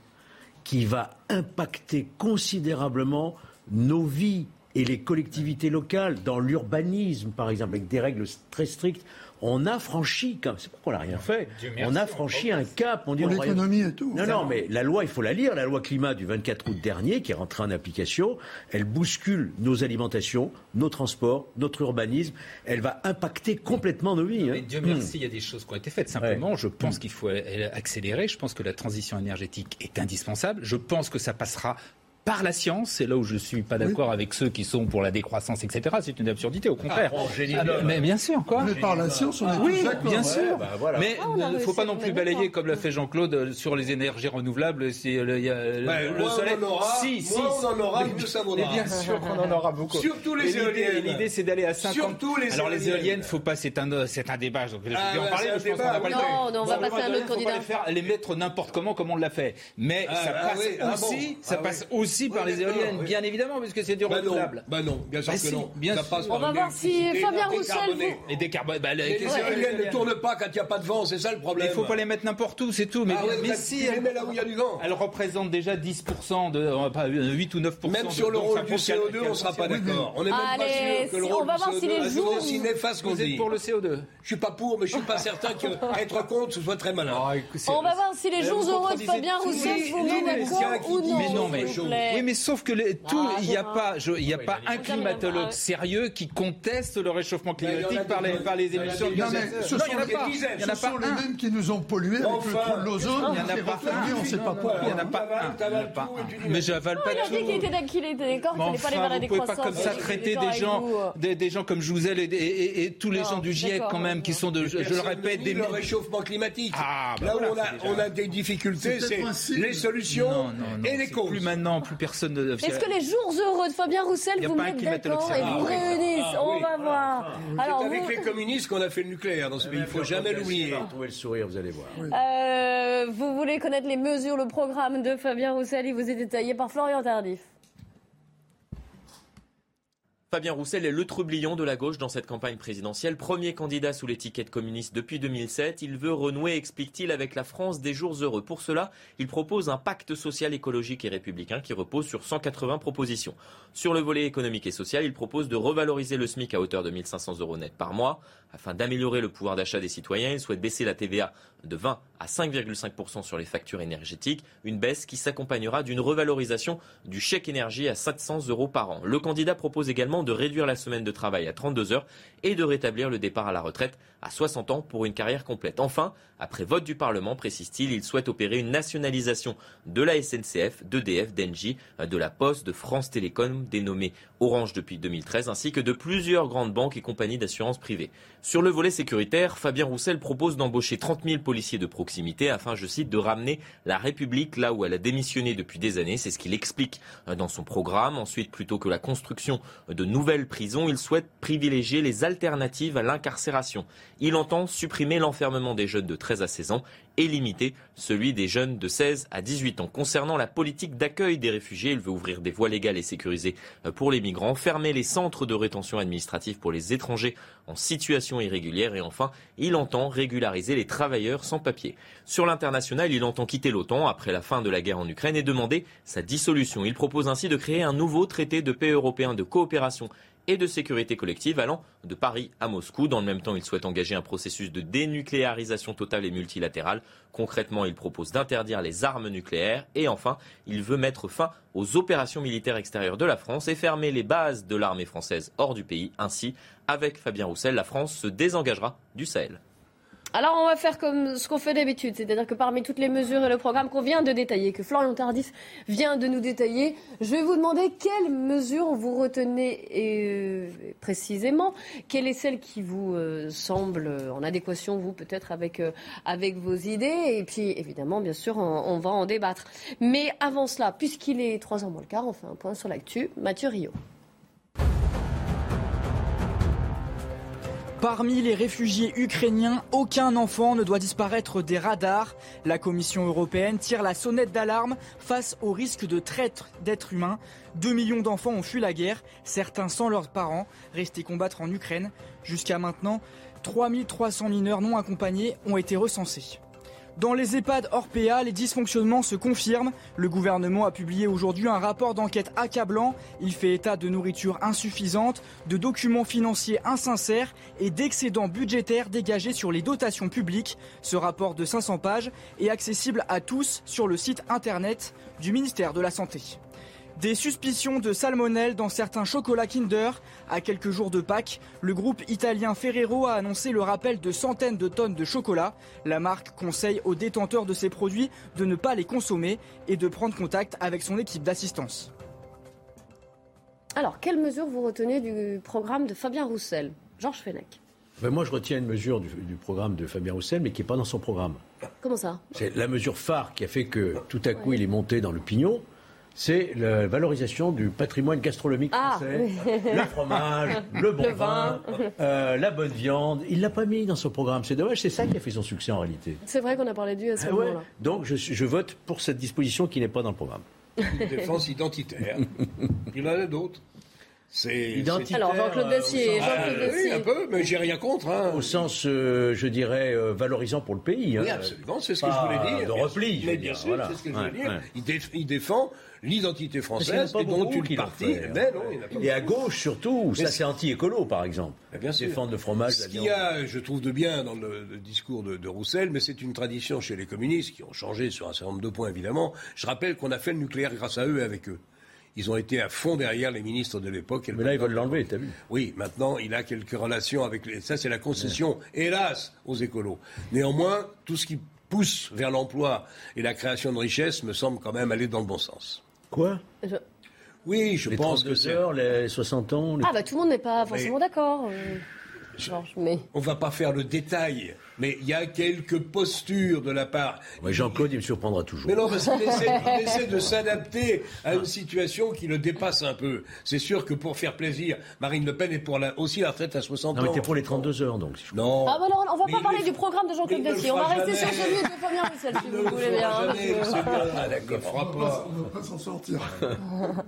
qui va impacter considérablement nos vies et les collectivités locales dans l'urbanisme, par exemple, avec des règles très strictes on a franchi, c'est pas qu'on n'a rien fait, on a franchi un cap. On dit Pour l'économie et tout. Non, non, mais la loi, il faut la lire. La loi climat du 24 août dernier, qui est rentrée en application, elle bouscule nos alimentations, nos transports, notre urbanisme. Elle va impacter complètement nos vies. Hein. Dieu merci, il y a des choses qui ont été faites. Simplement, je pense qu'il faut accélérer. Je pense que la transition énergétique est indispensable. Je pense que ça passera par la science, c'est là où je suis pas d'accord avec ceux qui sont pour la décroissance, etc. C'est une absurdité, au contraire. Ah, mais bien sûr, quoi. Mais par la science, on est oui, bien sûr. Bah, mais ah, il ne faut pas non plus balayer comme l'a fait Jean-Claude euh, sur les énergies renouvelables. Si euh, il y a le bah, soleil, on en aura, si, si, on en aura, mais, ça mais bien sûr qu'on en aura beaucoup. Surtout les éoliennes. L'idée, c'est d'aller à 50. Surtout les Alors les éoliennes, faut pas, c'est un, c'est un débat. Donc, je vais ah, en parler, mais je pense qu'on n'a pas le temps. Non, on va passer à un autre candidat. Les mettre n'importe comment, comme on l'a fait. Mais ça passe aussi, ça passe aussi par les éoliennes bien évidemment, puisque c'est du bah renouvelable. Bah non, bien sûr bah que non. Bien ça passe on va voir si Fabien Roussel. Et décarboné. Bah, les, éoliennes ne tournent pas quand il n'y a pas de vent, c'est ça le problème. Il ne faut pas les mettre n'importe où, c'est tout. Mais, ah mais si. Les met là où il y a du vent. Elles représentent déjà 10%, de, pas 8 ou 9%. Même sur le rôle du CO2, on ne sera pas d'accord. On n'est même pas sûr que le rôle du CO2 est aussi néfaste qu'on dit. pour le CO2 Je ne suis pas pour, mais je ne suis pas certain qu'être contre, ce soit très malin. Ah, on va voir si les jours heureux de Fabien Roussel vous mettent d'accord ou non. Mais non, mais oui, mais sauf que tout, il y a pas, il n'y a pas un climatologue sérieux qui conteste le réchauffement climatique par les, par les émissions de gaz. Ce sont, il y en a pas, les mêmes qui nous ont pollués avec le trou de l'ozone. Il n'y en a pas un. On ne sait pas pourquoi. Il n'y en a pas un. Mais j'avale pas tout. Il a dit qu'il était d'accord, qu'il pas les vers la décroissance. Vous pouvez pas comme ça traiter des gens, des gens comme Jouzel et tous les gens du GIEC quand même, qui sont de, je le répète, des... Le réchauffement climatique. Ah, bah Là où on a des difficultés, c'est les solutions et les causes. Plus maintenant, plus personne ne... Est-ce que les jours heureux de Fabien Roussel, vous mettez d'accord et vous réunissez. Ah, on va voir. C'est avec les communistes qu'on a fait le nucléaire dans ce pays. Il ne faut jamais l'oublier. Trouver le sourire, vous allez voir. Euh, vous voulez connaître les mesures, le programme de Fabien Roussel Il vous est détaillé par Florian Tardif. Fabien Roussel est le trublion de la gauche dans cette campagne présidentielle. Premier candidat sous l'étiquette communiste depuis 2007. Il veut renouer, explique-t-il, avec la France des jours heureux. Pour cela, il propose un pacte social, écologique et républicain qui repose sur 180 propositions. Sur le volet économique et social, il propose de revaloriser le SMIC à hauteur de 1500 euros net par mois. Afin d'améliorer le pouvoir d'achat des citoyens, il souhaite baisser la TVA de 20 à 5,5% sur les factures énergétiques, une baisse qui s'accompagnera d'une revalorisation du chèque énergie à 700 euros par an. Le candidat propose également de réduire la semaine de travail à 32 heures et de rétablir le départ à la retraite à 60 ans pour une carrière complète. Enfin, après vote du Parlement, précise-t-il, il souhaite opérer une nationalisation de la SNCF, d'EDF, d'Engie, de la Poste, de France Télécom, dénommée Orange depuis 2013, ainsi que de plusieurs grandes banques et compagnies d'assurance privées. Sur le volet sécuritaire, Fabien Roussel propose d'embaucher 30 000 policiers de proximité afin, je cite, de ramener la République là où elle a démissionné depuis des années. C'est ce qu'il explique euh, dans son programme. Ensuite, plutôt que la construction de nouvelles prisons, il souhaite privilégier les alternatives à l'incarcération. Il entend supprimer l'enfermement des jeunes de 13 à 16 ans et limiter celui des jeunes de 16 à 18 ans. Concernant la politique d'accueil des réfugiés, il veut ouvrir des voies légales et sécurisées euh, pour les migrants, fermer les centres de rétention administrative pour les étrangers en situation irrégulière et enfin, il entend régulariser les travailleurs sans papier. Sur l'international, il entend quitter l'OTAN après la fin de la guerre en Ukraine et demander sa dissolution. Il propose ainsi de créer un nouveau traité de paix européen de coopération et de sécurité collective allant de Paris à Moscou. Dans le même temps, il souhaite engager un processus de dénucléarisation totale et multilatérale. Concrètement, il propose d'interdire les armes nucléaires et enfin, il veut mettre fin aux opérations militaires extérieures de la France et fermer les bases de l'armée française hors du pays. Ainsi, avec Fabien Roussel, la France se désengagera du Sahel. Alors on va faire comme ce qu'on fait d'habitude, c'est-à-dire que parmi toutes les mesures et le programme qu'on vient de détailler, que Florian Tardif vient de nous détailler, je vais vous demander quelles mesures vous retenez euh, précisément, quelle est celle qui vous euh, semble en adéquation, vous peut-être avec, euh, avec vos idées, et puis évidemment, bien sûr, on, on va en débattre. Mais avant cela, puisqu'il est 3 ans moins le quart, on fait un point sur l'actu. Mathieu Rio. Parmi les réfugiés ukrainiens, aucun enfant ne doit disparaître des radars. La Commission européenne tire la sonnette d'alarme face au risque de traite d'êtres humains. 2 millions d'enfants ont fui la guerre, certains sans leurs parents, restés combattre en Ukraine. Jusqu'à maintenant, 3300 mineurs non accompagnés ont été recensés. Dans les EHPAD hors PA, les dysfonctionnements se confirment. Le gouvernement a publié aujourd'hui un rapport d'enquête accablant. Il fait état de nourriture insuffisante, de documents financiers insincères et d'excédents budgétaires dégagés sur les dotations publiques. Ce rapport de 500 pages est accessible à tous sur le site internet du ministère de la Santé. Des suspicions de salmonelle dans certains chocolats Kinder. À quelques jours de Pâques, le groupe italien Ferrero a annoncé le rappel de centaines de tonnes de chocolat. La marque conseille aux détenteurs de ces produits de ne pas les consommer et de prendre contact avec son équipe d'assistance. Alors, quelles mesures vous retenez du programme de Fabien Roussel? Georges Fenech. Ben moi, je retiens une mesure du, du programme de Fabien Roussel, mais qui n'est pas dans son programme. Comment ça? C'est la mesure phare qui a fait que tout à coup, il est monté dans le pignon. C'est la valorisation du patrimoine gastronomique Ah, français. oui. Le fromage, le bon Le vin, vin. euh, la bonne viande. Il l'a pas mis dans son programme. C'est dommage, c'est ça qui a fait son succès en réalité. C'est vrai qu'on a parlé de lui à ce Ah ouais. Donc je, vote pour cette disposition qui n'est pas dans le programme. Une défense identitaire. Il y en a d'autres. C'est Identitaire, Alors, Jean-Claude euh, Dacier, au sens- Jean-Claude Ah, oui, un peu, mais j'ai rien contre. Hein. Au sens, euh, je dirais, euh, valorisant pour le pays. Oui, hein. absolument, c'est ce que je voulais dire. De repli. Mais bien sûr, voilà. c'est ce que je Ouais, voulais dire. ouais. Il, déf- il défend l'identité française et dont une partie. fait, hein. Mais non, il pas Et à gauche surtout, Mais ça c'est- c'est anti-écolo par exemple. Bien sûr. Défendre le fromage, Ce qu'il y a, je trouve, de bien dans le, le discours de, de Roussel, mais c'est une tradition chez les communistes qui ont changé sur un certain nombre de points, évidemment. Je rappelle qu'on a fait le nucléaire grâce à eux et avec eux. Ils ont été à fond derrière les ministres de l'époque. Mais là ils veulent l'enlever, t'as vu Oui, maintenant, il a quelques relations avec les... Ça, c'est la concession, hélas, aux écolos. Néanmoins, tout ce qui pousse vers l'emploi et la création de richesses me semble quand même aller dans le bon sens. Quoi? Je- Oui, je Les pense 32 que c'est... heures, les 60 ans. les- Ah bah tout le monde n'est pas forcément d'accord. euh, Georges, mais On va pas faire le détail, mais il y a quelques postures de la part... Ouais, Jean-Claude, il me surprendra toujours. Mais non, parce qu'il essaie, il essaie de s'adapter à une situation qui le dépasse un peu. C'est sûr que pour faire plaisir, Marine Le Pen est pour la, aussi la retraite à 60 Non, ans. mais t'es pour les 32 heures donc. si je Non. Ah bah alors, on va Mais pas parler le- du programme de Jean-Claude ne Dacier. On va rester sur jamais. celui de Fabien Roussel, si vous ne le voulez bien. Ah, d'accord, fera On pas. va, pas s'en sortir.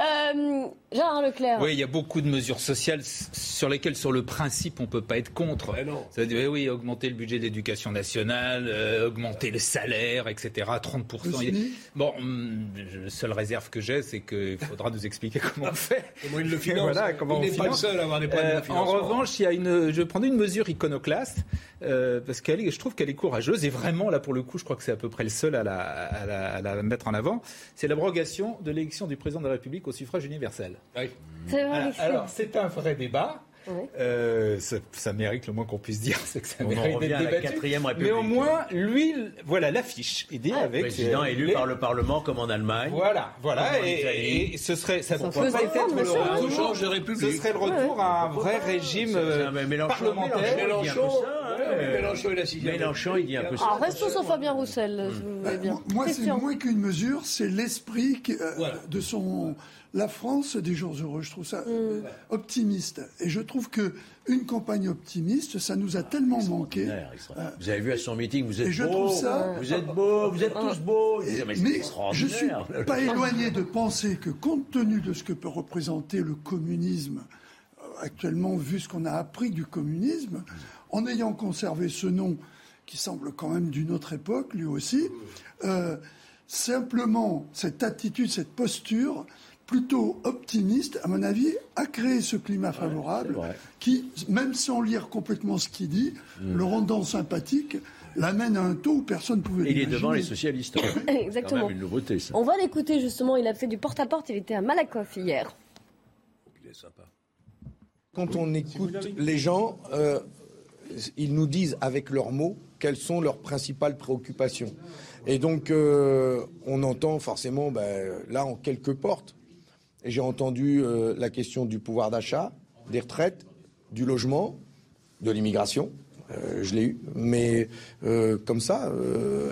Euh, Gérard Leclerc. Oui, il y a beaucoup de mesures sociales sur lesquelles, sur le principe, on peut pas être contre. Mais non. Ça veut dire, eh oui, augmenter le budget d'éducation nationale, euh, augmenter le salaire, etc. 30%. Le SMIC Bon, hum, la seule réserve que j'ai, c'est qu'il faudra nous expliquer comment on fait. Comment il le finance Voilà, comment Il on n'est pas le seul à avoir des problèmes Euh, de En financement. revanche, il y a une, je prendrais une mesure iconoclaste euh, parce qu'elle, est- je trouve qu'elle est courageuse et vraiment là pour le coup, je crois que c'est à peu près le seul à la, à la- à la mettre en avant. C'est l'abrogation de l'élection du président de la République au suffrage universel. Oui. C'est vrai. Alexis. Alors c'est un vrai débat. Ouais. Euh, ça, ça mérite le moins qu'on puisse dire, c'est que ça On mérite revient d'être à la débattu. quatrième République. Mais au moins, lui, voilà l'affiche. Et dit avec Président euh, élu les- par le Parlement comme en Allemagne. Voilà, voilà, et, et ce serait, ça, Ça pourrait peut-être le retour- ce serait le retour à un vrai régime c'est euh, Mélenchon- parlementaire. Mélenchon, il dit un peu Mélenchon, ça, ouais, hein. Mélenchon il dit un peu ça. Alors restons sur Fabien Roussel, si vous voulez bien. Moi, c'est moins qu'une mesure, c'est l'esprit euh, de son. La France des jours heureux, je trouve ça Mm. euh, optimiste. Et je trouve que une campagne optimiste, ça nous a tellement manqué. Extraordinaire, extraordinaire. Vous avez vu à son meeting, vous êtes Et je beau, trouve ça- vous êtes beau, vous êtes tous beaux. Il disait, mais Mais je suis pas éloigné de penser que compte tenu de ce que peut représenter le communisme euh, actuellement, vu ce qu'on a appris du communisme, en ayant conservé ce nom qui semble quand même d'une autre époque, lui aussi, euh, simplement cette attitude, cette posture plutôt optimiste, à mon avis, a créé ce climat favorable qui, même sans lire complètement ce qu'il dit, le rendant sympathique, l'amène à un taux où personne ne pouvait Il est devant les socialistes. Quand Exactement. même une nouveauté, ça. On va l'écouter justement, il a fait du porte-à-porte, il était à Malakoff hier. Il est sympa. Quand on écoute les gens, euh, ils nous disent avec leurs mots quelles sont leurs principales préoccupations. Et donc, euh, on entend forcément, ben, là, en quelques portes, et j'ai entendu euh, la question du pouvoir d'achat, des retraites, du logement, de l'immigration. Euh, je l'ai eu, mais comme ça,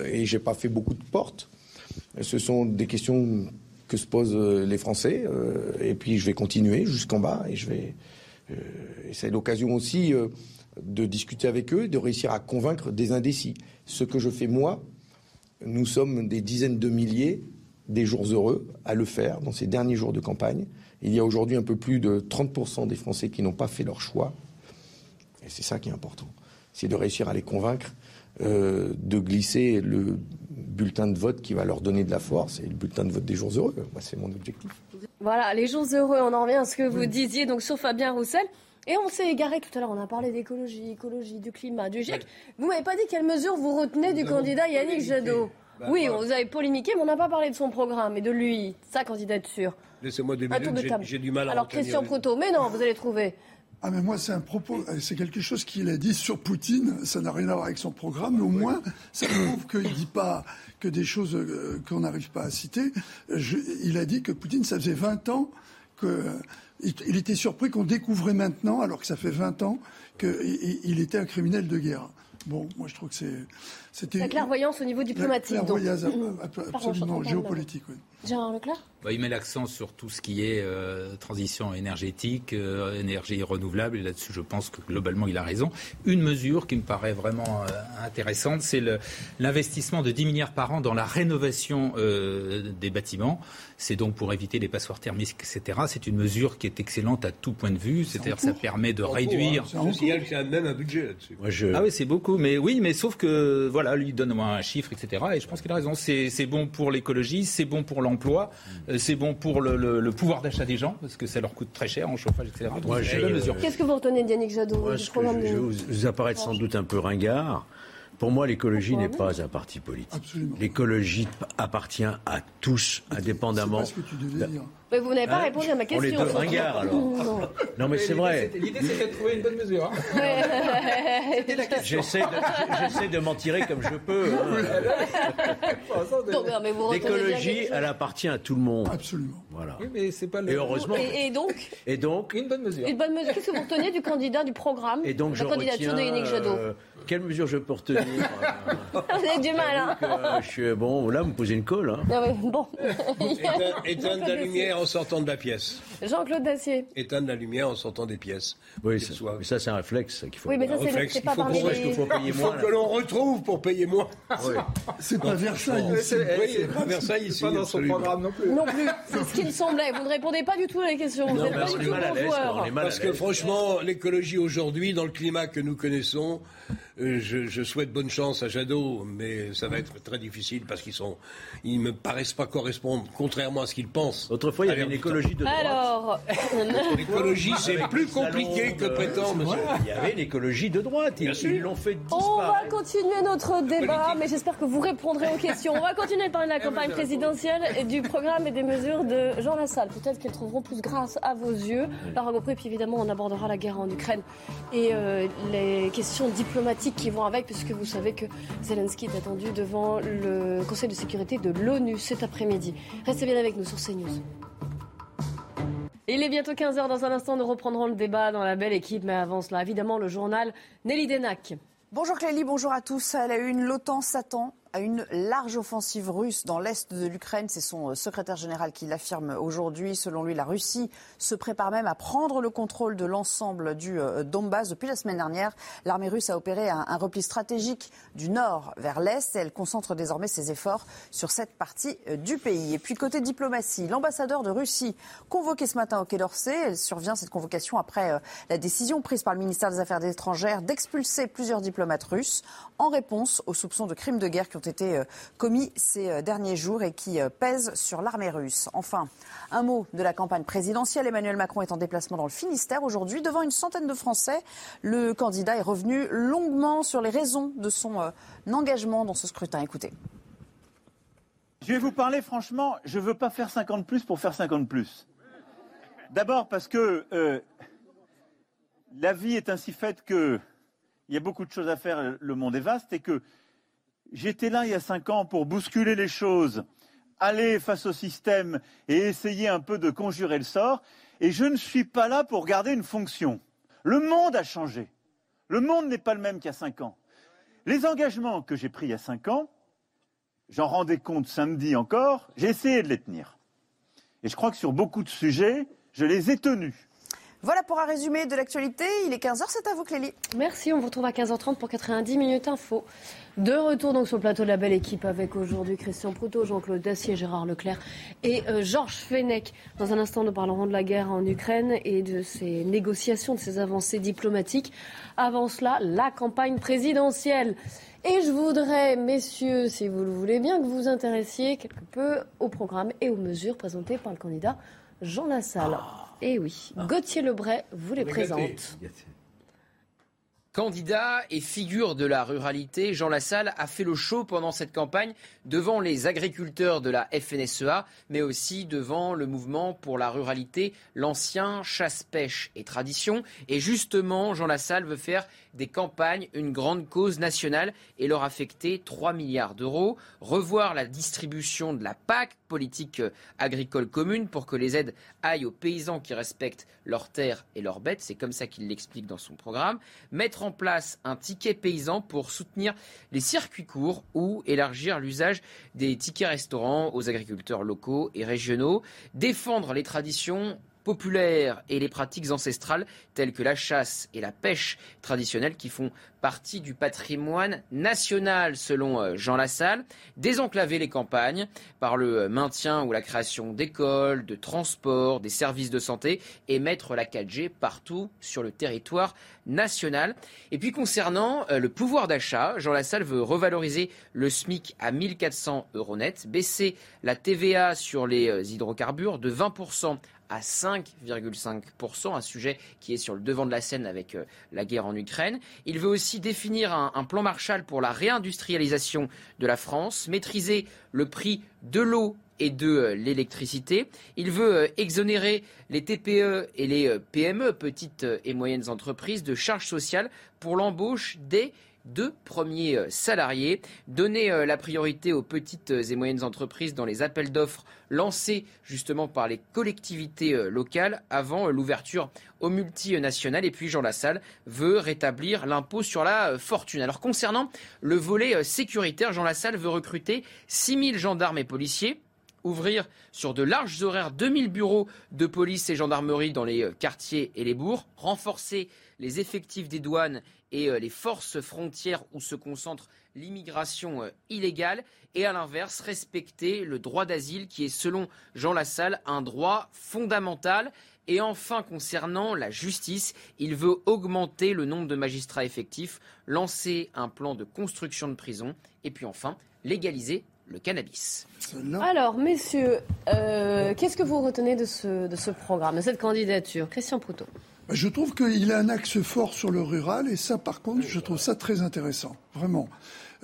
et j'ai pas fait beaucoup de portes. Ce sont des questions que se posent les Français, et puis je vais continuer jusqu'en bas, et je vais. c'est l'occasion aussi de discuter avec eux, de réussir à convaincre des indécis. Ce que je fais moi, nous sommes des dizaines de milliers des jours heureux à le faire dans ces derniers jours de campagne. Il y a aujourd'hui un peu plus de 30% des Français qui n'ont pas fait leur choix. Et c'est ça qui est important. C'est de réussir à les convaincre euh, de glisser le bulletin de vote qui va leur donner de la force et le bulletin de vote des jours heureux. Moi, c'est mon objectif. Voilà, les jours heureux, on en revient à ce que vous disiez donc sur Fabien Roussel. Et on s'est égaré tout à l'heure, on a parlé d'écologie, écologie, du climat, du GIEC. Vous m'avez pas dit quelles mesures vous retenez du candidat Yannick Jadot. Bah, oui, vous avez polémiqué, mais on n'a pas parlé de son programme et de lui, sa candidature. Laissez-moi deux minutes, j'ai du mal à Alors, Christian Proto, mais non, vous allez trouver. Ah mais moi c'est un propos, c'est quelque chose qu'il a dit sur Poutine. Ça n'a rien à voir avec son programme, mais au moins ça prouve qu'il ne dit pas que des choses euh, qu'on n'arrive pas à citer. il a dit que Poutine, ça faisait 20 ans que il était surpris qu'on découvrait maintenant, alors que ça fait 20 ans, qu'il était un criminel de guerre. Bon, moi je trouve que c'était. La clairvoyance au niveau diplomatique. La clairvoyance absolument géopolitique, oui. Gérard Leclerc bah, Il met l'accent sur tout ce qui est euh, transition énergétique, euh, énergie renouvelable, et là-dessus je pense que globalement il a raison. Une mesure qui me paraît vraiment euh, intéressante, c'est l'investissement de 10 milliards par an dans la rénovation des bâtiments. C'est donc pour éviter les passoires thermiques, etc. C'est une mesure qui est excellente à tout point de vue, c'est-à-dire que ça permet de réduire. Hein. Il y a même un budget là-dessus. Ah oui, c'est beaucoup, mais oui, mais sauf que voilà, lui donne moi un chiffre, etc. Et je pense qu'il a raison. C'est bon pour l'écologie, c'est bon pour l'emploi, euh, c'est bon pour le, pouvoir d'achat des gens, parce que ça leur coûte très cher en chauffage, etc. Qu'est-ce que vous retenez d'Yannick Jadot Je vais vous apparaître sans doute un peu ringard. Pour moi, l'écologie n'est pas un parti politique. L'écologie appartient à tous, indépendamment. Ce que tu devais dire. Mais vous n'avez pas hein répondu à ma question. On est deux ringards, alors. Non, mais c'est vrai. L'idée, c'était de trouver une bonne mesure. Hein. J'essaie de, de m'en tirer comme je peux. Hein. L'écologie, elle appartient à tout le monde. Absolument. Voilà. mais c'est pas le... Et heureusement. Et, donc Et donc Une bonne mesure. Une bonne mesure. Qu'est-ce que vous retenez du candidat, du programme Et donc, la candidature de Yannick Jadot? euh, Quelle mesure je peux retenir Vous avez du mal, hein euh, je suis, Bon, là, vous me posez une colle. Hein. Ah bon. Éteindre la lumière en sortant de la pièce. Jean-Claude Dacier. Éteindre la lumière en sortant des pièces. Oui, ça, mais ça c'est un réflexe qu'il faut. Oui, mais ça c'est pas parmi les... Il faut, payer moins, que l'on retrouve pour payer moins. Oui. C'est pas Versailles. C'est pas Versailles ici. Pas dans son programme non plus. Non plus. C'est ce qu'il me semblait. Vous ne répondez pas du tout à la question. Vous n'êtes pas du tout bon joueur. Parce que franchement, l'écologie aujourd'hui, dans le climat que nous connaissons, euh, je, souhaite bonne chance à Jadot, mais ça va être très difficile parce qu'ils sont, ils me paraissent pas correspondre, contrairement à ce qu'ils pensent. Autrefois, il y avait une écologie de droite. Alors, l'écologie, c'est plus compliqué que prétend, monsieur. Il y avait l'écologie de droite. Ils l'ont fait disparaître. On va continuer notre débat, mais j'espère que vous répondrez aux questions. On va continuer de parler de la campagne présidentielle et du programme et des mesures de Jean Lassalle. Peut-être qu'elles trouveront plus grâce à vos yeux. Alors, et puis évidemment, on abordera la guerre en Ukraine et euh, les questions diplomatiques qui vont avec, puisque vous savez que Zelensky est attendu devant le Conseil de sécurité de l'ONU cet après-midi. Restez bien avec nous sur CNews. Il est bientôt 15h. Dans un instant, nous reprendrons le débat dans la belle équipe, mais avant cela, évidemment, le journal Nelly Denac. Bonjour Clélie, bonjour à tous. À la une, l'OTAN s'attend à une large offensive russe dans l'est de l'Ukraine. C'est son euh, secrétaire général qui l'affirme aujourd'hui. Selon lui, la Russie se prépare même à prendre le contrôle de l'ensemble du euh, Donbass. Depuis la semaine dernière, l'armée russe a opéré un, repli stratégique du nord vers l'est et elle concentre désormais ses efforts sur cette partie euh, du pays. Et puis côté diplomatie, l'ambassadeur de Russie convoqué ce matin au Quai d'Orsay. Elle survient cette convocation après la décision prise par le ministère des Affaires étrangères d'expulser plusieurs diplomates russes en réponse aux soupçons de crimes de guerre qui ont été euh, commis ces euh, derniers jours et qui euh, pèsent sur l'armée russe. Enfin, un mot de la campagne présidentielle. Emmanuel Macron est en déplacement dans le Finistère aujourd'hui devant une centaine de Français. Le candidat est revenu longuement sur les raisons de son engagement dans ce scrutin. Écoutez. Je vais vous parler franchement, je ne veux pas faire 50 plus pour faire 50 plus. D'abord parce que la vie est ainsi faite que il y a beaucoup de choses à faire, le monde est vaste, et que j'étais là il y a cinq ans pour bousculer les choses, aller face au système et essayer un peu de conjurer le sort, et je ne suis pas là pour garder une fonction. Le monde a changé. Le monde n'est pas le même qu'il y a cinq ans. Les engagements que j'ai pris il y a cinq ans, j'en rendais compte samedi encore, j'ai essayé de les tenir. Et je crois que sur beaucoup de sujets, je les ai tenus. Voilà pour un résumé de l'actualité. Il est 15h, c'est à vous Clélie. Merci, on vous retrouve à 15h30 pour 90 minutes info. De retour donc sur le plateau de la belle équipe avec aujourd'hui Christian Proutot, Jean-Claude Dacier, Gérard Leclerc et euh, Georges Fenech. Dans un instant, nous parlerons de la guerre en Ukraine et de ces négociations, de ces avancées diplomatiques. Avant cela, la campagne présidentielle. Et je voudrais, messieurs, si vous le voulez bien, que vous vous intéressiez quelque peu au programme et aux mesures présentées par le candidat Jean Lassalle. Eh oui, Gauthier Lebray vous les présente. Candidat et figure de la ruralité, Jean Lassalle a fait le show pendant cette campagne devant les agriculteurs de la FNSEA, mais aussi devant le mouvement pour la ruralité, l'ancien chasse-pêche et tradition. Et justement, Jean Lassalle veut faire des campagnes une grande cause nationale et leur affecter 3 milliards d'euros, revoir la distribution de la PAC, politique agricole commune, pour que les aides aillent aux paysans qui respectent leurs terres et leurs bêtes, c'est comme ça qu'il l'explique dans son programme, mettre en place un ticket paysan pour soutenir les circuits courts ou élargir l'usage des tickets restaurants aux agriculteurs locaux et régionaux, défendre les traditions populaires et les pratiques ancestrales telles que la chasse et la pêche traditionnelles qui font partie du patrimoine national selon euh, Jean Lassalle, désenclaver les campagnes par le maintien ou la création d'écoles, de transports, des services de santé et mettre la 4G partout sur le territoire national. Et puis concernant euh, le pouvoir d'achat, Jean Lassalle veut revaloriser le SMIC à 1400 euros net, baisser la TVA sur les euh, hydrocarbures de 20% à 5,5%, un sujet qui est sur le devant de la scène avec euh, la guerre en Ukraine. Il veut aussi définir un, plan Marshall pour la réindustrialisation de la France, maîtriser le prix de l'eau et de euh, l'électricité. Il veut euh, exonérer les TPE et les PME, petites et moyennes entreprises, de charges sociales pour l'embauche des deux premiers euh, salariés. Donner euh, la priorité aux petites et moyennes entreprises dans les appels d'offres lancés justement par les collectivités euh, locales avant l'ouverture aux multinationales. Et puis Jean Lassalle veut rétablir l'impôt sur la fortune. Alors concernant le volet sécuritaire, Jean Lassalle veut recruter 6000 gendarmes et policiers ouvrir sur de larges horaires. 2000 bureaux de police et gendarmerie dans les quartiers et les bourgs, renforcer les effectifs des douanes et euh, les forces frontières où se concentre l'immigration euh, illégale. Et à l'inverse respecter le droit d'asile qui est selon Jean Lassalle un droit fondamental. Et enfin, concernant la justice, il veut augmenter le nombre de magistrats effectifs, lancer un plan de construction de prisons et puis enfin légaliser le cannabis. Alors, messieurs, euh, qu'est-ce que vous retenez de ce, de ce programme, de cette candidature Christian Proutot? Je trouve qu'il a un axe fort sur le rural et ça, par contre, je trouve ça très intéressant, vraiment.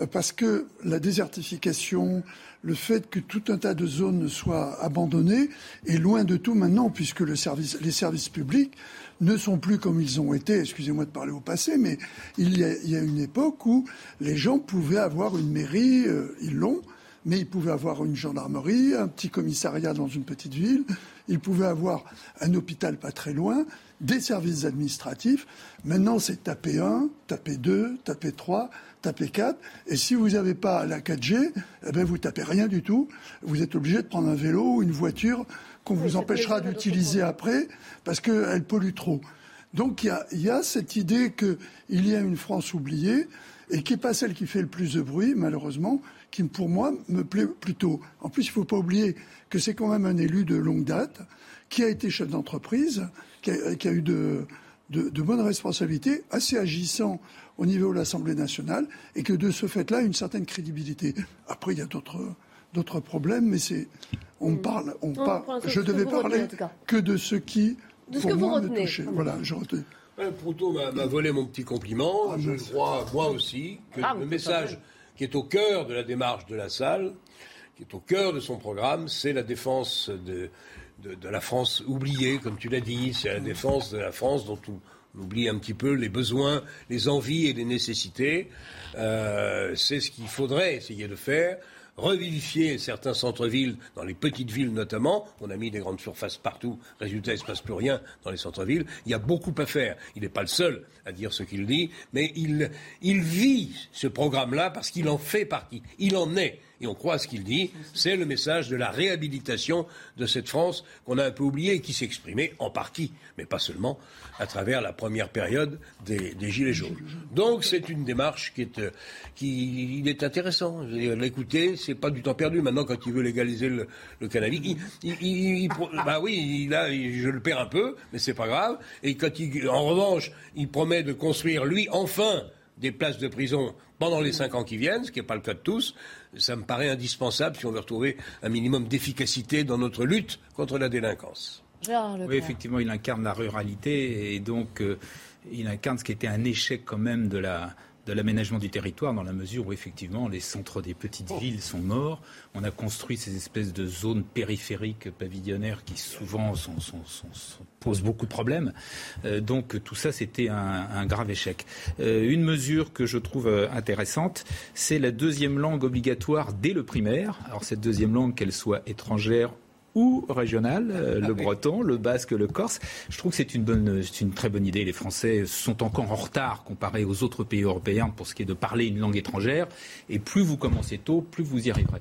Euh, parce que la désertification, le fait que tout un tas de zones soient abandonnées est loin de tout maintenant, puisque le service, les services publics ne sont plus comme ils ont été, excusez-moi de parler au passé, mais il y, a, il y, a, une époque où les gens pouvaient avoir une mairie, euh, ils l'ont, mais ils pouvaient avoir une gendarmerie, un petit commissariat dans une petite ville, ils pouvaient avoir un hôpital pas très loin, des services administratifs. Maintenant, c'est taper 1, taper 2, taper 3, taper 4. Et si vous n'avez pas la 4G, eh ben, vous tapez rien du tout. Vous êtes obligé de prendre un vélo ou une voiture qu'on vous empêchera d'utiliser après parce qu'elle pollue trop. Donc il y, y a, cette idée qu'il y a une France oubliée et qui n'est pas celle qui fait le plus de bruit, malheureusement, qui pour moi me plaît plutôt. En plus, il ne faut pas oublier que c'est quand même un élu de longue date, qui a été chef d'entreprise, qui, a, eu de, bonnes responsabilités, assez agissant au niveau de l'Assemblée nationale, et que de ce fait-là, une certaine crédibilité. Après, il y a d'autres problèmes, mais c'est on mm. parle, on parle. Je devais parler que de ce qui, pour moi, me touchait. Voilà, je retiens. Proutot m'a volé mon petit compliment. Ah, je crois, moi aussi, que ah, le message qui est au cœur de la démarche de la salle, qui est au cœur de son programme, c'est la défense de, la France oubliée, comme tu l'as dit, c'est la défense de la France dont On oublie un petit peu les besoins, les envies et les nécessités. Euh, c'est ce qu'il faudrait essayer de faire revivifier certains centres-villes, dans les petites villes notamment. On a mis des grandes surfaces partout. Résultat, il ne se passe plus rien dans les centres-villes. Il y a beaucoup à faire. Il n'est pas le seul à dire ce qu'il dit, mais il, il vit ce programme-là parce qu'il en fait partie. Il en est et on croit à ce qu'il dit, c'est le message de la réhabilitation de cette France qu'on a un peu oubliée et qui s'exprimait en partie, mais pas seulement, à travers la première période des, Gilets jaunes. Donc c'est une démarche qui est, euh, qui, il est intéressant. L'écouter, c'est pas du temps perdu. Maintenant, quand il veut légaliser le, cannabis, il, bah oui, je le perds un peu, mais c'est pas grave. Et quand il, en revanche, il promet de construire, lui, enfin, des places de prison pendant les cinq ans qui viennent, ce qui n'est pas le cas de tous, ça me paraît indispensable si on veut retrouver un minimum d'efficacité dans notre lutte contre la délinquance. Oui, effectivement, il incarne la ruralité et donc euh, il incarne ce qui était un échec quand même de la, de l'aménagement du territoire dans la mesure où effectivement les centres des petites villes sont morts. On a construit ces espèces de zones périphériques pavillonnaires qui souvent posent beaucoup de problèmes. Euh, donc tout ça, c'était un, grave échec. Euh, une mesure que je trouve euh, intéressante, c'est la deuxième langue obligatoire dès le primaire. Alors cette deuxième langue, qu'elle soit étrangère ou régional, euh, le breton, le basque, le corse. Je trouve que c'est une, bonne, une très bonne idée. Les Français sont encore en retard comparé aux autres pays européens pour ce qui est de parler une langue étrangère. Et plus vous commencez tôt, plus vous y arriverez.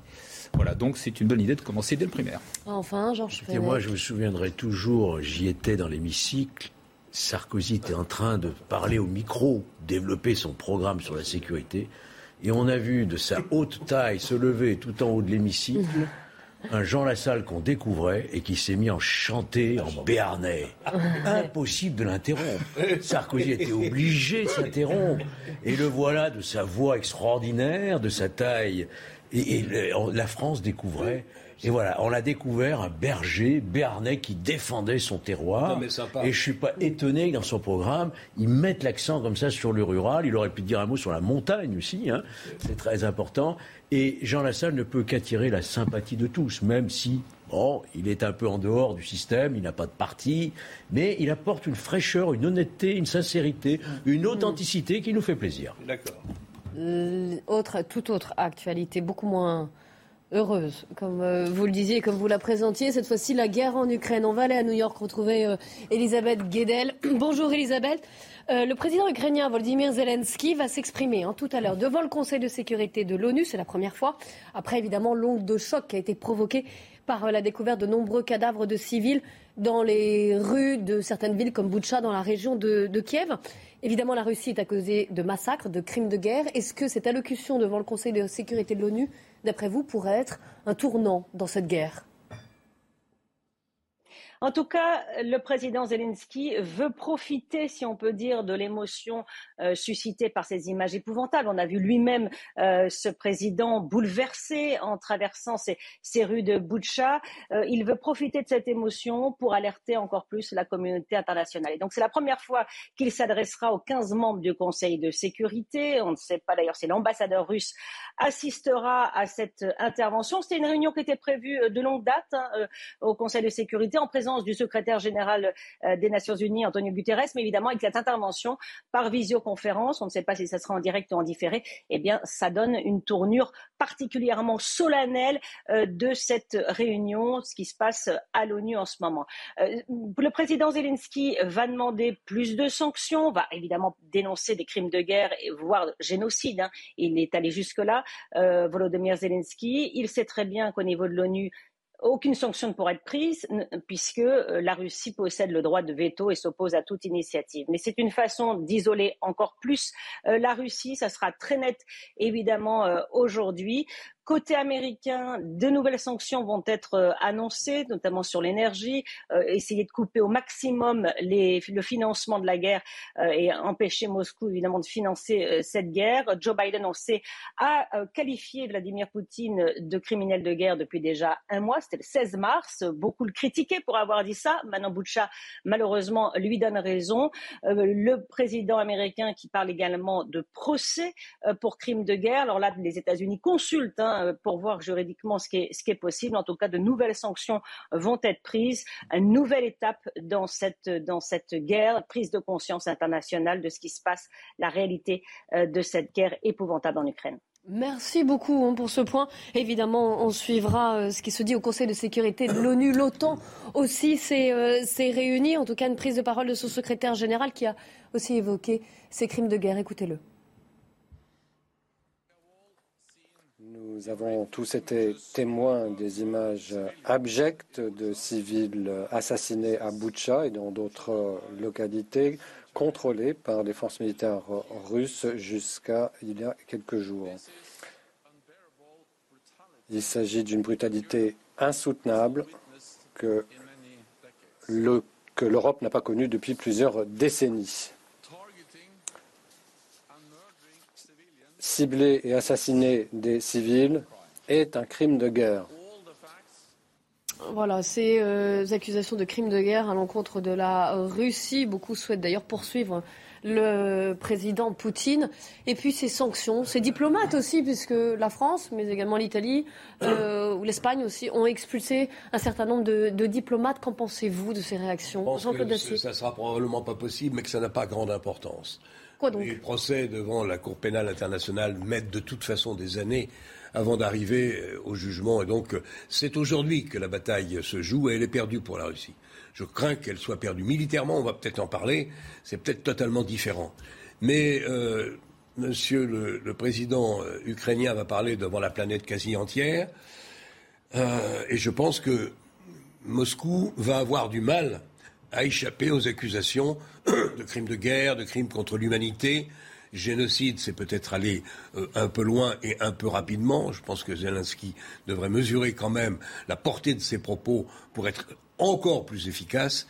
Voilà, donc c'est une bonne idée de commencer dès le primaire. Enfin, Georges Et moi, je me souviendrai toujours, j'y étais dans l'hémicycle, Sarkozy était en train de parler au micro, développer son programme sur la sécurité, et on a vu de sa haute taille se lever tout en haut de l'hémicycle un Jean Lassalle qu'on découvrait et qui s'est mis en chanter en béarnais. Impossible de l'interrompre. Sarkozy était obligé de s'interrompre. Et le voilà de sa voix extraordinaire, de sa taille. Et, la France découvrait. Et voilà, on a découvert un berger béarnais qui défendait son terroir. et je suis pas étonné que dans son programme, ils mettent l'accent comme ça sur le rural. Il aurait pu dire un mot sur la montagne aussi. Hein. C'est très important. Et Jean Lassalle ne peut qu'attirer la sympathie de tous, même si Bon, il est un peu en dehors du système, il n'a pas de parti, mais il apporte une fraîcheur, une honnêteté, une sincérité, une authenticité qui nous fait plaisir. D'accord. Autre, toute autre actualité, beaucoup moins heureuse, comme euh, vous le disiez, comme vous la présentiez. Cette fois-ci, la guerre en Ukraine. On va aller à New York retrouver euh, Elisabeth Guedel. Bonjour Elisabeth. Euh, le président ukrainien Volodymyr Zelensky va s'exprimer hein, tout à l'heure devant le Conseil de sécurité de l'ONU. C'est la première fois, après évidemment l'onde de choc qui a été provoquée par la découverte de nombreux cadavres de civils dans les rues de certaines villes comme Boutcha dans la région de, de Kiev. Évidemment, la Russie est accusée de massacres, de crimes de guerre. Est-ce que cette allocution devant le Conseil de sécurité de l'ONU, d'après vous, pourrait être un tournant dans cette guerre. En tout cas, le président Zelensky veut profiter, si on peut dire, de l'émotion euh, suscitée par ces images épouvantables. On a vu lui-même euh, ce président bouleversé en traversant ces, rues de Boutcha. Euh, il veut profiter de cette émotion pour alerter encore plus la communauté internationale. Et donc, c'est la première fois qu'il s'adressera aux 15 membres du Conseil de sécurité. On ne sait pas d'ailleurs si l'ambassadeur russe assistera à cette intervention. C'était une réunion qui était prévue de longue date hein, au Conseil de sécurité en présence du secrétaire général euh, des Nations Unies, Antonio Guterres, mais évidemment avec cette intervention par visioconférence, on ne sait pas si ça sera en direct ou en différé, eh bien, ça donne une tournure particulièrement solennelle euh, de cette réunion, ce qui se passe à l'ONU en ce moment. Euh, le président Zelensky va demander plus de sanctions, va évidemment dénoncer des crimes de guerre, voire génocide. Hein. Il est allé jusque-là, Volodymyr Zelensky. Il sait très bien qu'au niveau de l'ONU, aucune sanction ne pourra être prise puisque euh, la Russie possède le droit de veto et s'oppose à toute initiative. Mais c'est une façon d'isoler encore plus euh, la Russie. Ça sera très net évidemment euh, aujourd'hui. Côté américain, de nouvelles sanctions vont être euh, annoncées, notamment sur l'énergie, euh, essayer de couper au maximum le financement de la guerre euh, et empêcher Moscou évidemment de financer cette guerre. Joe Biden, on sait, a qualifié Vladimir Poutine de criminel de guerre depuis déjà un mois. C'était le 16 mars. Beaucoup le critiquaient pour avoir dit ça. Manon Boucha, malheureusement, lui donne raison. le président américain qui parle également de procès pour crimes de guerre. Alors là, les États-Unis consultent hein, hein, pour voir juridiquement ce qui, est, possible. En tout cas, de nouvelles sanctions vont être prises. Une nouvelle étape dans cette, guerre, prise de conscience internationale de ce qui se passe, la réalité de cette guerre épouvantable en Ukraine. Merci beaucoup hein, pour ce point. Évidemment, on suivra euh, ce qui se dit au Conseil de sécurité de l'ONU. L'OTAN aussi s'est euh, réuni. En tout cas, une prise de parole de son secrétaire général qui a aussi évoqué ces crimes de guerre. Écoutez-le. Nous avons tous été témoins des images abjectes de civils assassinés à Boutcha et dans d'autres localités contrôlées par les forces militaires russes jusqu'à il y a quelques jours. Il s'agit d'une brutalité insoutenable que l'Europe n'a pas connue depuis plusieurs décennies. Cibler et assassiner des civils est un crime de guerre. Voilà, ces euh, accusations de crimes de guerre à l'encontre de la Russie. Beaucoup souhaitent d'ailleurs poursuivre le président Poutine. Et puis ces sanctions, ces diplomates aussi, puisque la France, mais également l'Italie euh, ou l'Espagne aussi, ont expulsé un certain nombre de, diplomates. Qu'en pensez-vous de ces réactions Jean-Claude Ça sera probablement pas possible, mais que ça n'a pas grande importance. Les procès devant la Cour pénale internationale mettent de toute façon des années avant d'arriver euh, au jugement. Et donc, euh, c'est aujourd'hui que la bataille se joue et elle est perdue pour la Russie. Je crains qu'elle soit perdue militairement, on va peut-être en parler, c'est peut-être totalement différent. Mais euh, Monsieur le, président ukrainien va parler devant la planète quasi entière, et je pense que Moscou va avoir du mal à échapper aux accusations de crimes de guerre, de crimes contre l'humanité, génocide, c'est peut-être aller euh, un peu loin et un peu rapidement. Je pense que Zelensky devrait mesurer quand même la portée de ses propos pour être encore plus efficace.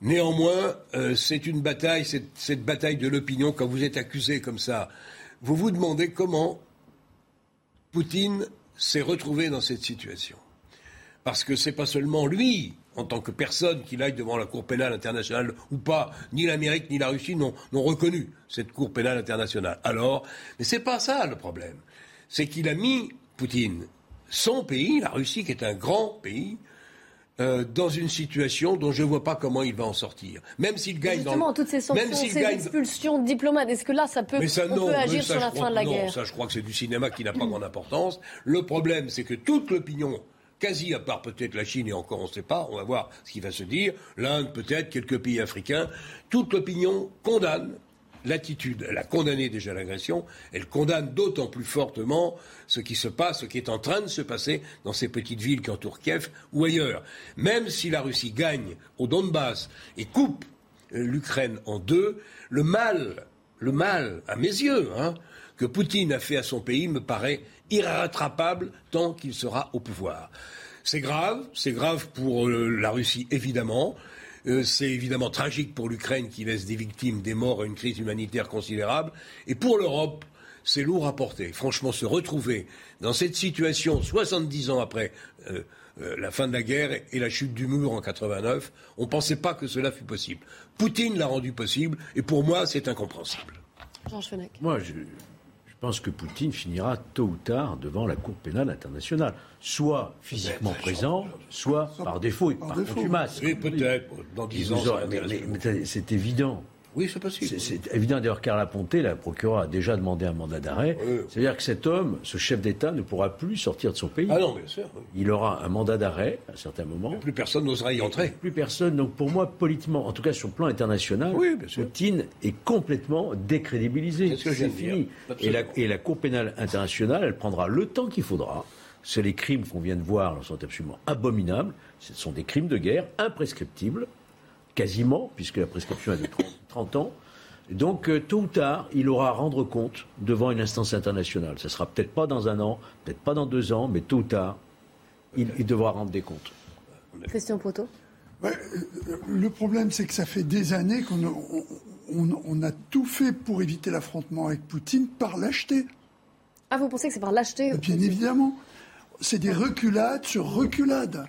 Néanmoins, euh, c'est une bataille, cette bataille de l'opinion, quand vous êtes accusé comme ça, vous vous demandez comment Poutine s'est retrouvé dans cette situation. Parce que ce n'est pas seulement lui en tant que personne qu'il aille devant la Cour pénale internationale ou pas, ni l'Amérique ni la Russie n'ont reconnu cette Cour pénale internationale. Alors, mais c'est pas ça le problème. C'est qu'il a mis Poutine, son pays, la Russie, qui est un grand pays, euh, dans une situation dont je ne vois pas comment il va en sortir. Même s'il gagne Justement, dans toutes ces sanctions, ces gagne... expulsions de diplomates, est-ce que là, ça peut, ça, on peut agir sur la fin de la non, guerre Ça, je crois que c'est du cinéma qui n'a pas grande importance. Le problème, c'est que toute l'opinion quasi à part peut-être la Chine et encore on ne sait pas, on va voir ce qui va se dire, l'Inde peut-être, quelques pays africains, toute l'opinion condamne l'attitude. Elle a condamné déjà l'agression, elle condamne d'autant plus fortement ce qui se passe, ce qui est en train de se passer dans ces petites villes qui entourent Kiev ou ailleurs. Même si la Russie gagne au Donbass et coupe l'Ukraine en deux, le mal, le mal, à mes yeux, hein, que Poutine a fait à son pays me paraît irrattrapable tant qu'il sera au pouvoir. C'est grave, c'est grave pour euh, la Russie évidemment. Euh, c'est évidemment tragique pour l'Ukraine qui laisse des victimes, des morts et une crise humanitaire considérable. Et pour l'Europe, c'est lourd à porter. Franchement, se retrouver dans cette situation 70 ans après euh, la fin de la guerre et la chute du mur en 89, on ne pensait pas que cela fût possible. Poutine l'a rendu possible et pour moi, c'est incompréhensible. Georges Moi, je, je pense que Poutine finira tôt ou tard devant la Cour pénale internationale, soit physiquement présent, soit par défaut et par, contumace. Oui, peut-être, dans 10 ans. mais c'est évident. Oui, c'est possible. C'est évident. D'ailleurs, Carla Ponté, la procureure, a déjà demandé un mandat d'arrêt. C'est-à-dire que cet homme, ce chef d'État, ne pourra plus sortir de son pays. Ah non, bien sûr. Il aura un mandat d'arrêt à un certain moment. plus personne n'osera y entrer. Plus personne. Donc pour moi, politiquement, en tout cas sur le plan international, Poutine est complètement décrédibilisé. C'est fini. Et la, et la Cour pénale internationale, elle prendra le temps qu'il faudra. C'est les crimes qu'on vient de voir sont absolument abominables. Ce sont des crimes de guerre imprescriptibles quasiment, puisque la prescription est de 30, ans. Donc, euh, tôt ou tard, il aura à rendre compte devant une instance internationale. Ce ne sera peut-être pas dans un an, peut-être pas dans deux ans, mais tôt ou tard, il, devra rendre des comptes. Christian Poteau euh, Le problème, c'est que ça fait des années qu'on on, a tout fait pour éviter l'affrontement avec Poutine par lâcheté. Ah, vous pensez que c'est par lâcheté Bien évidemment. C'est des reculades sur reculades.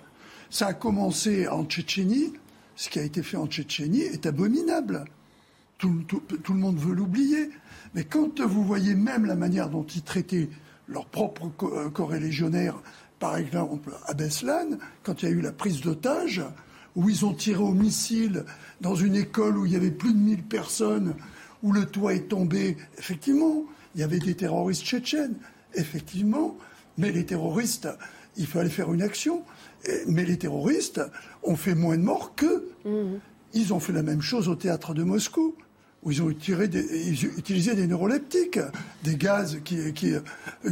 Ça a commencé en Tchétchénie, ce qui a été fait en Tchétchénie est abominable. Tout, le monde veut l'oublier. Mais quand vous voyez même la manière dont ils traitaient leurs propres euh, corréligionnaires, par exemple à Beslan, quand il y a eu la prise d'otages, où ils ont tiré au missile dans une école où il y avait plus de 1000 personnes, où le toit est tombé. Effectivement, il y avait des terroristes tchétchènes, effectivement, mais les terroristes, il fallait faire une action. Mais les terroristes ont fait moins de morts qu'eux. Ils ont fait la même chose au théâtre de Moscou, où ils ont tiré des- ils ont utilisé des neuroleptiques, des gaz qui, qui, euh,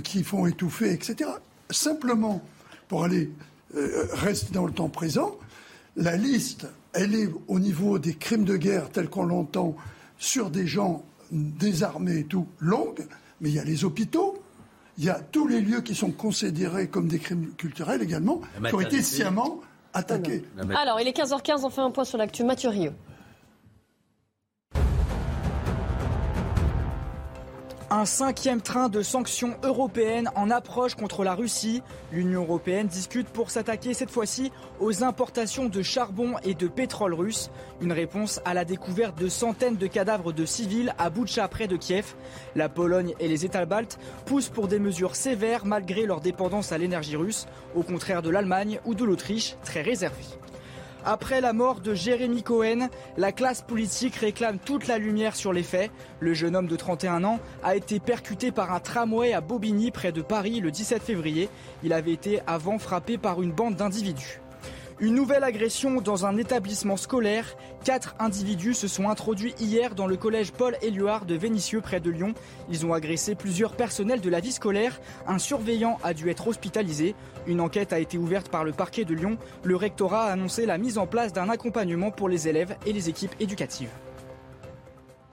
qui font étouffer, etc. Simplement, pour aller euh, rester dans le temps présent, la liste, elle est au niveau des crimes de guerre tels qu'on l'entend sur des gens désarmés et tout, longue, mais il y a les hôpitaux, il y a tous les lieux qui sont considérés comme des crimes culturels également, qui ont été sciemment attaqués. Alors, il est 15h15, on fait un point sur l'actu. Mathieu Rio. Un cinquième train de sanctions européennes en approche contre la Russie. L'Union européenne discute pour s'attaquer cette fois-ci aux importations de charbon et de pétrole russe. Une réponse à la découverte de centaines de cadavres de civils à Boutcha près de Kiev. La Pologne et les États baltes poussent pour des mesures sévères malgré leur dépendance à l'énergie russe, au contraire de l'Allemagne ou de l'Autriche, très réservée. Après la mort de Jérémy Cohen, la classe politique réclame toute la lumière sur les faits. Le jeune homme de 31 ans a été percuté par un tramway à Bobigny près de Paris le 17 février. Il avait été avant frappé par une bande d'individus. Une nouvelle agression dans un établissement scolaire. Quatre individus se sont introduits hier dans le collège Paul Éluard de Vénissieux près de Lyon. Ils ont agressé plusieurs personnels de la vie scolaire. Un surveillant a dû être hospitalisé. Une enquête a été ouverte par le parquet de Lyon. Le rectorat a annoncé la mise en place d'un accompagnement pour les élèves et les équipes éducatives.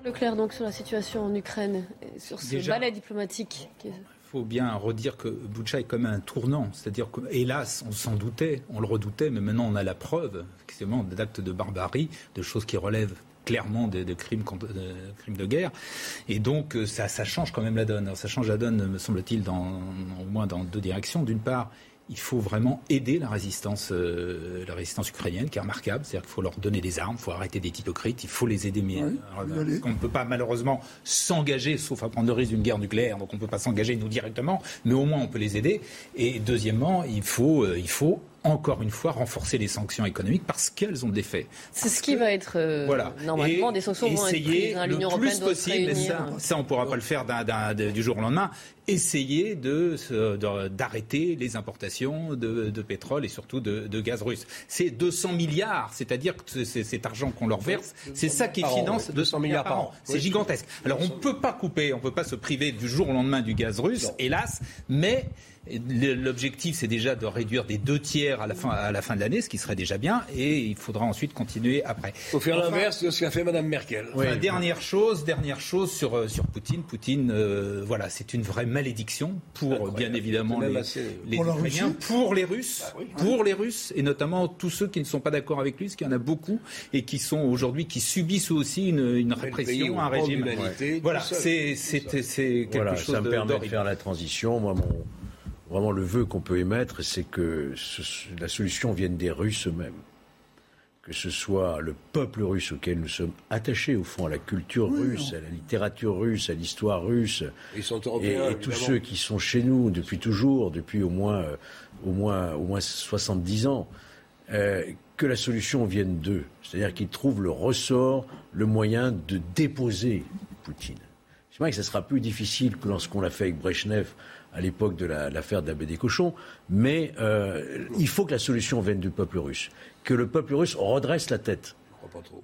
Leclerc, donc, sur la situation en Ukraine, et sur ce Déjà- balai diplomatique. qui est- Il faut bien redire que Boucha est comme un tournant. C'est-à-dire que, hélas, on s'en doutait, on le redoutait, mais maintenant on a la preuve, effectivement, d'actes de barbarie, de choses qui relèvent clairement de, crimes, de crimes de guerre. Et donc, euh, ça, change quand même la donne. Ça change la donne, me semble-t-il, au moins dans deux directions. D'une part, il faut vraiment aider la résistance, euh, la résistance ukrainienne, qui est remarquable. C'est-à-dire qu'il faut leur donner des armes, il faut arrêter d'être hypocrite, il faut les aider. Mais, Oui, parce qu'on ne peut pas malheureusement s'engager, sauf à prendre le risque d'une guerre nucléaire, donc on ne peut pas s'engager nous directement, mais au moins on peut les aider. Et deuxièmement, il faut, euh, il faut encore une fois renforcer les sanctions économiques parce qu'elles ont des faits. C'est ce qui va être. euh, Voilà. Normalement, Et des sanctions vont être essayer prises. hein. le plus possible, ça, ça, on ne pourra pas le faire de- du jour au lendemain. Essayer de, se- de- d'arrêter les importations de, de pétrole et surtout de, de gaz russe. C'est 200 milliards, c'est-à-dire que cet argent qu'on leur verse, c'est ça qui an, finance oui. 200 milliards par an. C'est Oui. gigantesque. Alors on ne peut pas couper, on ne peut pas se priver du jour au lendemain du gaz russe, hélas, mais l'objectif c'est déjà de réduire des deux tiers à la fin, à la fin de l'année, ce qui serait déjà bien, et il faudra ensuite continuer après. Il faut faire Enfin, l'inverse de ce qu'a fait Mme Merkel. Enfin, dernière chose, dernière chose sur, euh, sur Poutine. Poutine, euh, voilà, c'est une vraie malédiction pour euh, bien évidemment les, assez- les Pour Ukrainiens, les Russes, Bah pour les Russes et notamment tous ceux qui ne sont pas d'accord avec lui, parce qu'il y en a beaucoup et qui sont aujourd'hui qui subissent aussi une, une répression, un régime. Voilà, c'est quelque Voilà, chose ça me de- permet de d'horrible. faire la transition. Moi, mon, vraiment, le vœu qu'on peut émettre, c'est que ce- la solution vienne des Russes eux-mêmes. Que ce soit le peuple russe auquel nous sommes attachés, au fond, à la culture russe, à la littérature russe, à l'histoire russe. Ils sont Et, européens. et tous ceux qui sont chez nous depuis toujours, depuis au moins, euh, au moins, au moins 70 ans, euh, que la solution vienne d'eux. C'est-à-dire qu'ils trouvent le ressort, le moyen de déposer Poutine. C'est vrai que ça sera plus difficile que lorsqu'on l'a fait avec Brezhnev à l'époque de la- l'affaire de la baie des cochons, mais euh, il faut que la solution vienne du peuple russe, que le peuple russe redresse la tête.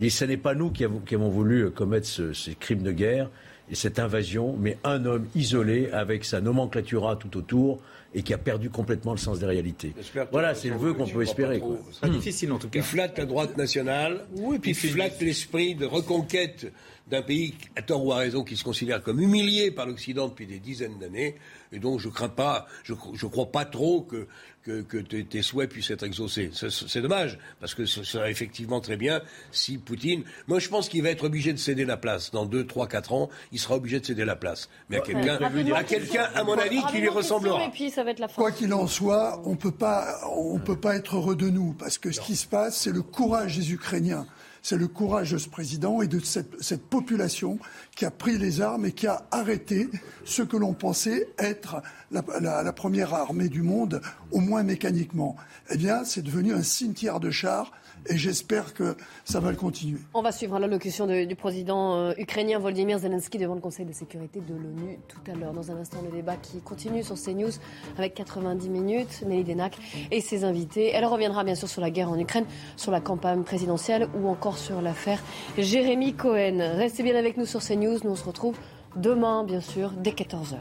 Et ce n'est pas nous qui avons, qui avons voulu euh, commettre ce- ces crimes de guerre et cette invasion, mais un homme isolé avec sa nomenclatura tout autour et qui a perdu complètement le sens des réalités. Voilà, c'est le vœu qu'on peut espérer. trop. quoi. Ce sera difficile en tout cas. Il flatte la droite nationale, Oui, puis il c'est- flatte l'esprit de reconquête d'un pays, à tort ou à raison, qui se considère comme humilié par l'Occident depuis des dizaines d'années, et donc je crains pas, je, je crois pas trop que, que, que tes, tes souhaits puissent être exaucés. C'est- dommage, parce que ce serait effectivement très bien si Poutine... Moi, je pense qu'il va être obligé de céder la place. Dans 2, 3, 4 ans, il sera obligé de céder la place. Mais à quelqu'un, à quelqu'un, à mon avis, qui lui ressemblera. Et puis, ça va être la fin. Quoi qu'il en soit, on peut pas, on peut pas être heureux de nous parce que ce qui se passe, c'est le courage des Ukrainiens. C'est le courage de ce président et de cette, population qui a pris les armes et qui a arrêté ce que l'on pensait être la première armée du monde, au moins mécaniquement. Eh bien, c'est devenu un cimetière de chars et j'espère que ça va le continuer. On va suivre l'allocution du président euh, ukrainien Volodymyr Zelensky devant le Conseil de sécurité de l'ONU tout à l'heure. Dans un instant, le débat qui continue sur CNews avec 90 minutes, Nelly Denac et ses invités. Elle reviendra bien sûr sur la guerre en Ukraine, sur la campagne présidentielle ou encore sur l'affaire Jérémy Cohen. Restez bien avec nous sur CNews. Nous on se retrouve demain, bien sûr, dès 14h.